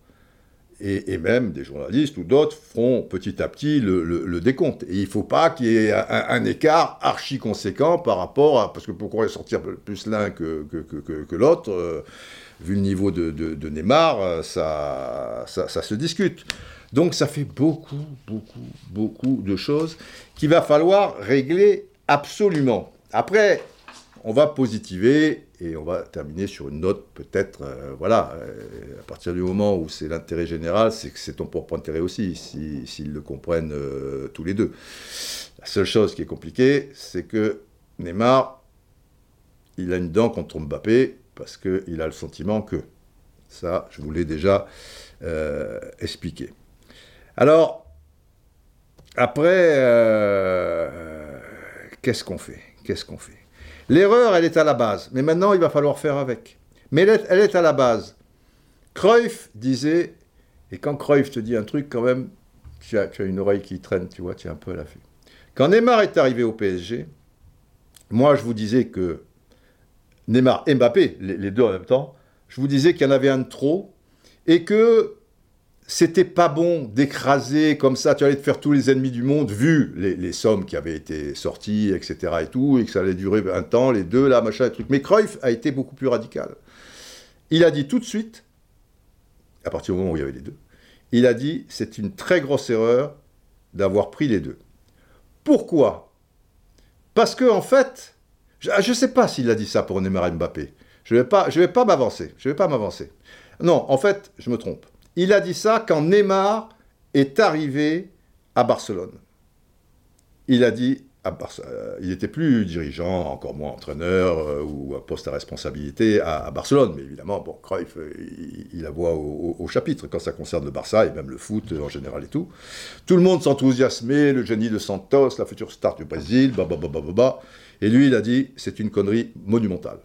Et, même des journalistes ou d'autres feront petit à petit le, décompte. Et il ne faut pas qu'il y ait un, écart archi conséquent par rapport à... Parce que pourquoi sortir plus l'un que, l'autre euh, Vu le niveau de, de, Neymar, euh, ça, ça, ça, se discute. Donc ça fait beaucoup, beaucoup, beaucoup de choses qu'il va falloir régler absolument. Après, on va positiver et on va terminer sur une note peut-être, euh, voilà, euh, à partir du moment où c'est l'intérêt général, c'est que c'est ton propre intérêt aussi, s'ils le comprennent euh, tous les deux. La seule chose qui est compliquée, c'est que Neymar, il a une dent contre Mbappé, parce qu'il a le sentiment que. Ça, je vous l'ai déjà expliqué. Alors, après, qu'est-ce qu'on fait? Qu'est-ce qu'on fait? L'erreur, elle est à la base, mais maintenant, il va falloir faire avec. Mais elle est, à la base. Cruyff disait, et quand Cruyff te dit un truc, quand même, tu as, une oreille qui traîne, tu vois, tu es un peu à l'affût. Quand Neymar est arrivé au PSG, moi, je vous disais que Neymar et Mbappé, les deux en même temps, je vous disais qu'il y en avait un de trop, et que c'était pas bon d'écraser comme ça, tu allais te faire tous les ennemis du monde, vu les, sommes qui avaient été sorties, etc. et tout, et que ça allait durer un temps, les deux, là, machin, et truc. Mais Cruyff a été beaucoup plus radical. Il a dit tout de suite, à partir du moment où il y avait les deux, il a dit c'est une très grosse erreur d'avoir pris les deux. Pourquoi? Parce que en fait, je ne sais pas s'il a dit ça pour Neymar Mbappé. Je ne vais pas m'avancer. Je vais pas m'avancer. Non, en fait, je me trompe. Il a dit ça quand Neymar est arrivé à Barcelone. Il a dit, euh, il n'était plus dirigeant, encore moins entraîneur euh, ou à poste à responsabilité à, Barcelone, mais évidemment, bon, Cruyff, euh, il, a voix au, chapitre quand ça concerne le Barça et même le foot en général et tout. Tout le monde s'enthousiasmait, le génie de Santos, la future star du Brésil, bah, Et lui, il a dit, c'est une connerie monumentale.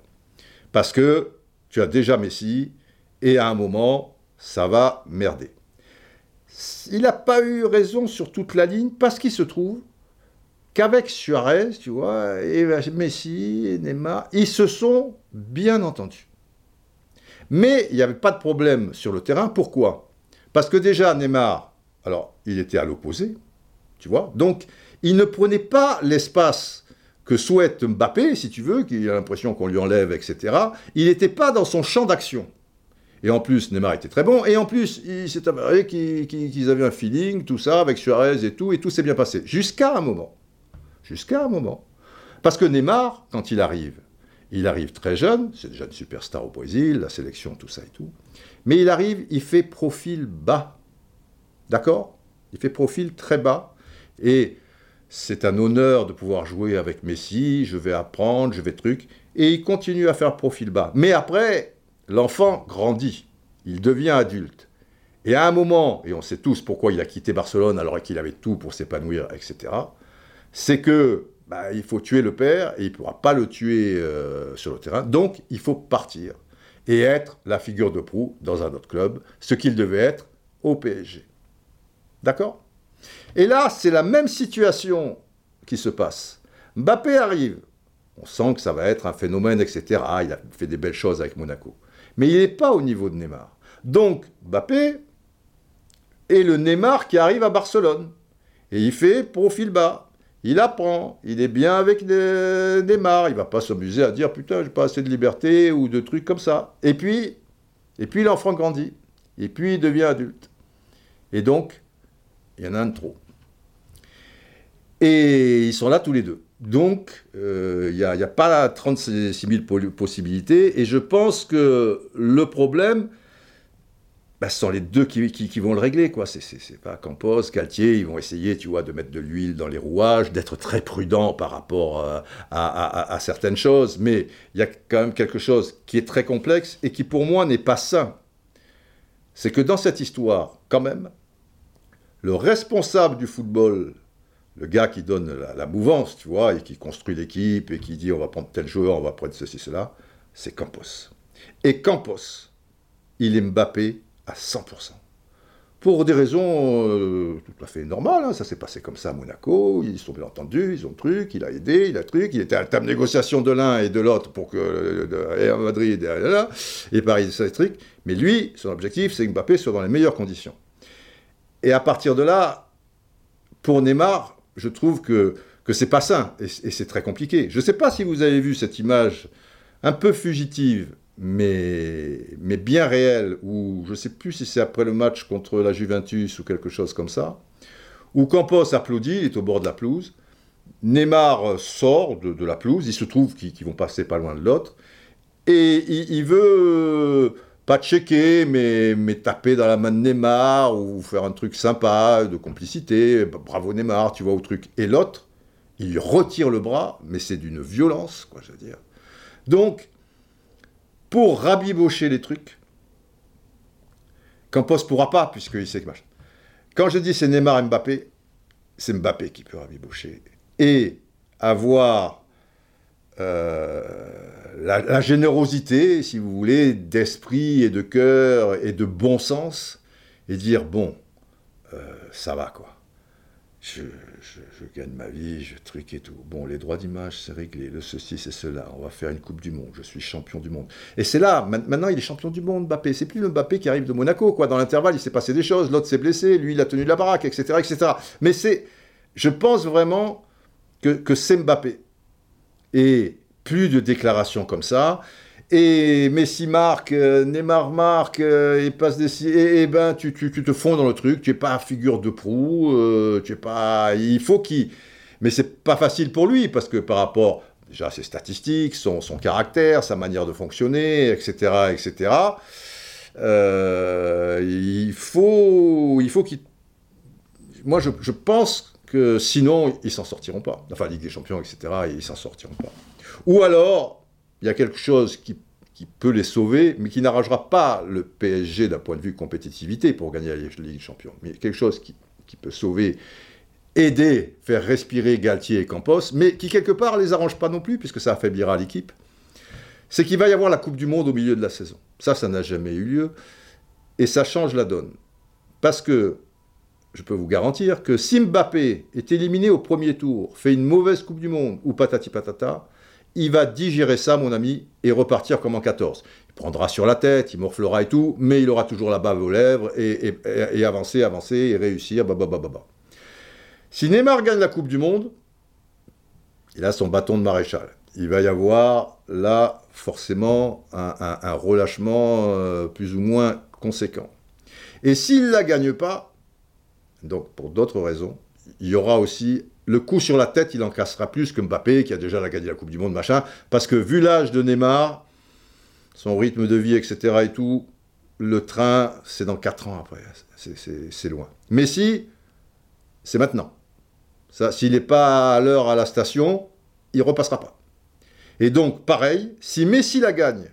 Parce que tu as déjà Messi, et à un moment, ça va merder. Il n'a pas eu raison sur toute la ligne parce qu'il se trouve qu'avec Suarez, tu vois, et Messi et Neymar, ils se sont bien entendus. Mais il n'y avait pas de problème sur le terrain. Pourquoi? Parce que déjà, Neymar, alors, il était à l'opposé, tu vois, donc il ne prenait pas l'espace que souhaite Mbappé, si tu veux, qu'il a l'impression qu'on lui enlève, etc. Il n'était pas dans son champ d'action. Et en plus, Neymar était très bon. Et en plus, il s'est avéré qu'ils avaient un feeling, tout ça, avec Suarez et tout. Et tout s'est bien passé. Jusqu'à un moment. Jusqu'à un moment. Parce que Neymar, quand il arrive, il arrive très jeune. C'est déjà une superstar au Brésil, la sélection, tout ça et tout. Mais il arrive, il fait profil bas. D'accord? Il fait profil très bas. Et c'est un honneur de pouvoir jouer avec Messi. Je vais apprendre, je vais truc. Et il continue à faire profil bas. Mais après, l'enfant grandit, il devient adulte. Et à un moment, et on sait tous pourquoi il a quitté Barcelone alors qu'il avait tout pour s'épanouir, etc., c'est que bah, il faut tuer le père et il ne pourra pas le tuer euh, sur le terrain. Donc, il faut partir et être la figure de proue dans un autre club, ce qu'il devait être au PSG. D'accord? Et là, c'est la même situation qui se passe. Mbappé arrive. On sent que ça va être un phénomène, etc. Il a fait des belles choses avec Monaco mais il n'est pas au niveau de Neymar. Donc, Mbappé est le Neymar qui arrive à Barcelone. Et il fait profil bas. Il apprend. Il est bien avec Neymar. Il va pas s'amuser à dire putain, j'ai pas assez de liberté ou de trucs comme ça. Et puis, et puis l'enfant grandit. Et puis il devient adulte. Et donc, il y en a un de trop. Et ils sont là tous les deux. Donc, euh, il n'y a, pas 36 000 possibilités. Et je pense que le problème, bah, ce sont les deux qui, vont le régler, quoi. C'est pas Campos, Galtier, ils vont essayer, tu vois, de mettre de l'huile dans les rouages, d'être très prudent par rapport euh, à, certaines choses. Mais il y a quand même quelque chose qui est très complexe et qui, pour moi, n'est pas sain. C'est que dans cette histoire, quand même, le responsable du football, le gars qui donne la, mouvance, tu vois, et qui construit l'équipe et qui dit on va prendre tel joueur, on va prendre ceci, cela, c'est Campos. Et Campos, il est Mbappé à 100%. Pour des raisons euh, tout à fait normales, hein. ça s'est passé comme ça à Monaco, ils sont bien entendus, ils ont truc, il a aidé, il a truc, il était à la table négociation de l'un et de l'autre pour que, à Madrid, et, et Paris, c'est truc. Mais lui, son objectif, c'est que Mbappé soit dans les meilleures conditions. Et à partir de là, pour Neymar, je trouve que, que c'est pas sain, et, c'est très compliqué. Je ne sais pas si vous avez vu cette image un peu fugitive mais, mais bien réel, où je ne sais plus si c'est après le match contre la Juventus ou quelque chose comme ça, où Campos applaudit, il est au bord de la pelouse, Neymar sort de, la pelouse, il se trouve qu'ils vont passer pas loin de l'autre, et il, veut pas checker, mais, mais taper dans la main de Neymar, ou faire un truc sympa, de complicité, bravo Neymar, tu vois, au truc. Et l'autre, il retire le bras, mais c'est d'une violence, quoi, je veux dire. Donc, pour rabibocher les trucs. Campos pourra pas, puisqu'il sait que machin. Quand je dis c'est Neymar et Mbappé, c'est Mbappé qui peut rabibocher. Et avoir euh, la, générosité, si vous voulez, d'esprit et de cœur et de bon sens, et dire, bon, euh, ça va quoi je, gagne ma vie, je truc et tout. Bon, les droits d'image, c'est réglé, le ceci, c'est cela. On va faire une Coupe du Monde, je suis champion du monde. Et c'est là, maintenant, il est champion du monde, Mbappé. C'est plus le Mbappé qui arrive de Monaco, quoi. Dans l'intervalle, il s'est passé des choses, l'autre s'est blessé, lui, il a tenu la baraque, etc., etc. Mais c'est, je pense vraiment que, que c'est Mbappé. Et plus de déclarations comme ça et Messi marque, euh, Neymar marque, euh, et passe des... Et, ben, tu, tu, te fonds dans le truc, tu es pas figure de proue, euh, tu es pas... Il faut qu'il... Mais c'est pas facile pour lui, parce que par rapport déjà à ses statistiques, son, son caractère, sa manière de fonctionner, etc., etc., il faut, il faut qu'il... Moi, je, je pense sinon, ils s'en sortiront pas. Enfin, Ligue des Champions, etc., ils s'en sortiront pas. Ou alors, il y a quelque chose qui, peut les sauver, mais qui n'arrangera pas le PSG d'un point de vue compétitivité pour gagner la Ligue des Champions. Mais quelque chose qui, peut sauver, aider, faire respirer Galtier et Campos, mais qui quelque part les arrange pas non plus, puisque ça affaiblira l'équipe, c'est qu'il va y avoir la Coupe du Monde au milieu de la saison. Ça, ça n'a jamais eu lieu, et ça change la donne. Parce que je peux vous garantir que si Mbappé est éliminé au premier tour, fait une mauvaise Coupe du Monde, ou patati patata, il va digérer ça, mon ami, et repartir comme en 14. Il prendra sur la tête, il morflera et tout, mais il aura toujours la bave aux lèvres et, avancer, avancer et réussir. Bah, si Neymar gagne la Coupe du Monde, il a son bâton de maréchal. Il va y avoir là forcément un, relâchement euh, plus ou moins conséquent. Et s'il ne la gagne pas, donc pour d'autres raisons, il y aura aussi le coup sur la tête, il en cassera plus que Mbappé, qui a déjà gagné la Coupe du Monde, machin. Parce que vu l'âge de Neymar, son rythme de vie, etc. et tout, le train, c'est dans 4 ans après. C'est loin. Messi, c'est maintenant. S'il n'est pas à l'heure à la station, il repassera pas. Et donc, pareil, si Messi la gagne,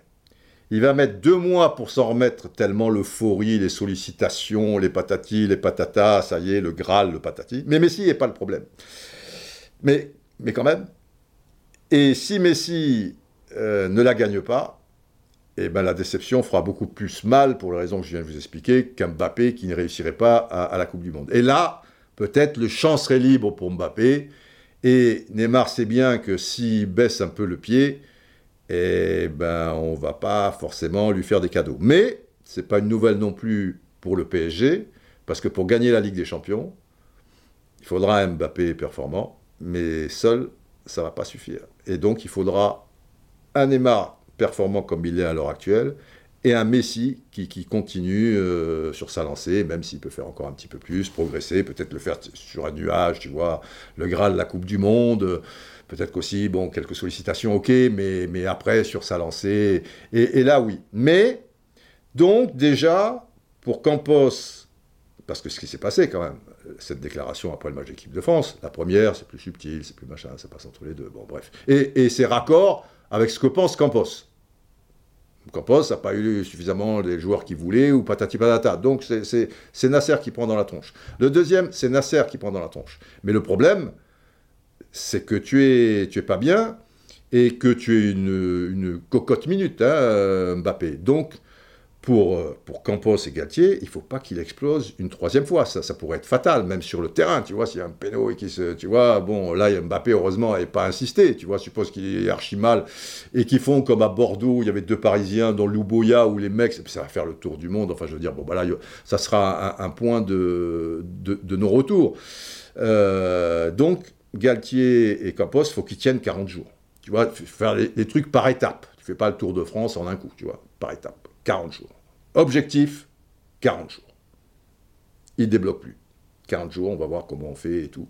il va mettre deux mois pour s'en remettre, tellement l'euphorie, les sollicitations, les patatis, les patatas, ça y est, le Graal, le patati. Mais Messi n'est pas le problème. Mais, mais quand même. Et si Messi euh, ne la gagne pas, eh ben la déception fera beaucoup plus mal, pour les raisons que je viens de vous expliquer, qu'un Mbappé qui ne réussirait pas à, à la Coupe du Monde. Et là, peut-être le champ serait libre pour Mbappé. Et Neymar sait bien que s'il baisse un peu le pied, eh ben, on va pas forcément lui faire des cadeaux. Mais c'est pas une nouvelle non plus pour le PSG, parce que pour gagner la Ligue des Champions, il faudra un Mbappé performant, mais seul, ça va pas suffire. Et donc, il faudra un Neymar performant comme il est à l'heure actuelle, et un Messi qui, continue euh, sur sa lancée, même s'il peut faire encore un petit peu plus, progresser, peut-être le faire sur un nuage, tu vois, le Graal la Coupe du Monde, Peut-être qu'aussi, bon, quelques sollicitations, ok, mais, mais après, sur sa lancée, et, là, oui. Mais, donc, déjà, pour Campos, parce que ce qui s'est passé quand même, cette déclaration après le match d'équipe de France, la première, c'est plus subtil, c'est plus machin, ça passe entre les deux, bon bref. Et, et c'est raccord avec ce que pense Campos. Campos n'a pas eu suffisamment les joueurs qu'il voulait, ou patati patata. Donc c'est Nasser qui prend dans la tronche. Le deuxième, c'est Nasser qui prend dans la tronche. Mais le problème, c'est que tu es, tu es pas bien et que tu es une, cocotte minute, hein, Mbappé. Donc pour, pour Campos et Galtier, il faut pas qu'il explose une troisième fois. Ça, ça pourrait être fatal, même sur le terrain. Tu vois, s'il y a un péno et qui se. Tu vois, bon, là, Mbappé, heureusement, n'avait pas insisté. Tu vois, suppose qu'il est archi mal. Et qu'ils font comme à Bordeaux, où il y avait deux Parisiens dans l'Uboya, où les mecs, ça va faire le tour du monde. Enfin, je veux dire, bon, voilà, ça sera un, point de, de, de non-retour. Euh, donc, Galtier et Campos, il faut qu'ils tiennent 40 jours. Tu vois, faire les, trucs par étapes. Tu fais pas le Tour de France en un coup, tu vois, par étapes. 40 jours. Objectif, 40 jours. Il débloque plus. 40 jours, on va voir comment on fait et tout.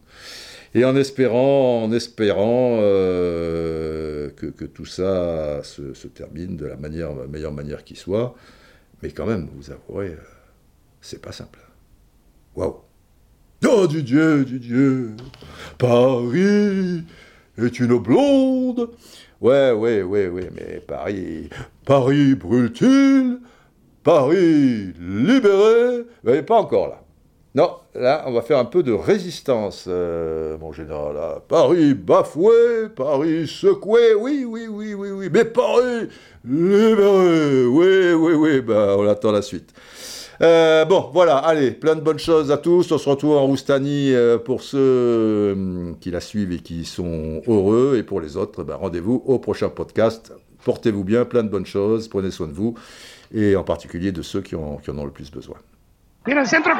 Et en espérant, en espérant euh, que, tout ça se, termine de la meilleure manière qui soit. Mais quand même, vous avouerez, euh, c'est pas simple. Waouh! Oh du Dieu, Paris est une blonde Ouais, ouais, ouais, ouais, mais Paris, Paris brûle-t-il? Paris libéré? Mais pas encore là. Non, là, on va faire un peu de résistance, euh, mon général. Paris bafoué, Paris secoué, oui, oui, oui, oui, oui. Mais Paris libéré, oui, oui, oui. Ben, on attend la suite. Euh, bon, voilà, allez, plein de bonnes choses à tous. On se retrouve en Roustanie euh, pour ceux euh, qui la suivent et qui sont heureux. Et pour les autres, ben, rendez-vous au prochain podcast. Portez-vous bien, plein de bonnes choses. Prenez soin de vous. Et en particulier de ceux qui, en ont le plus besoin. centre,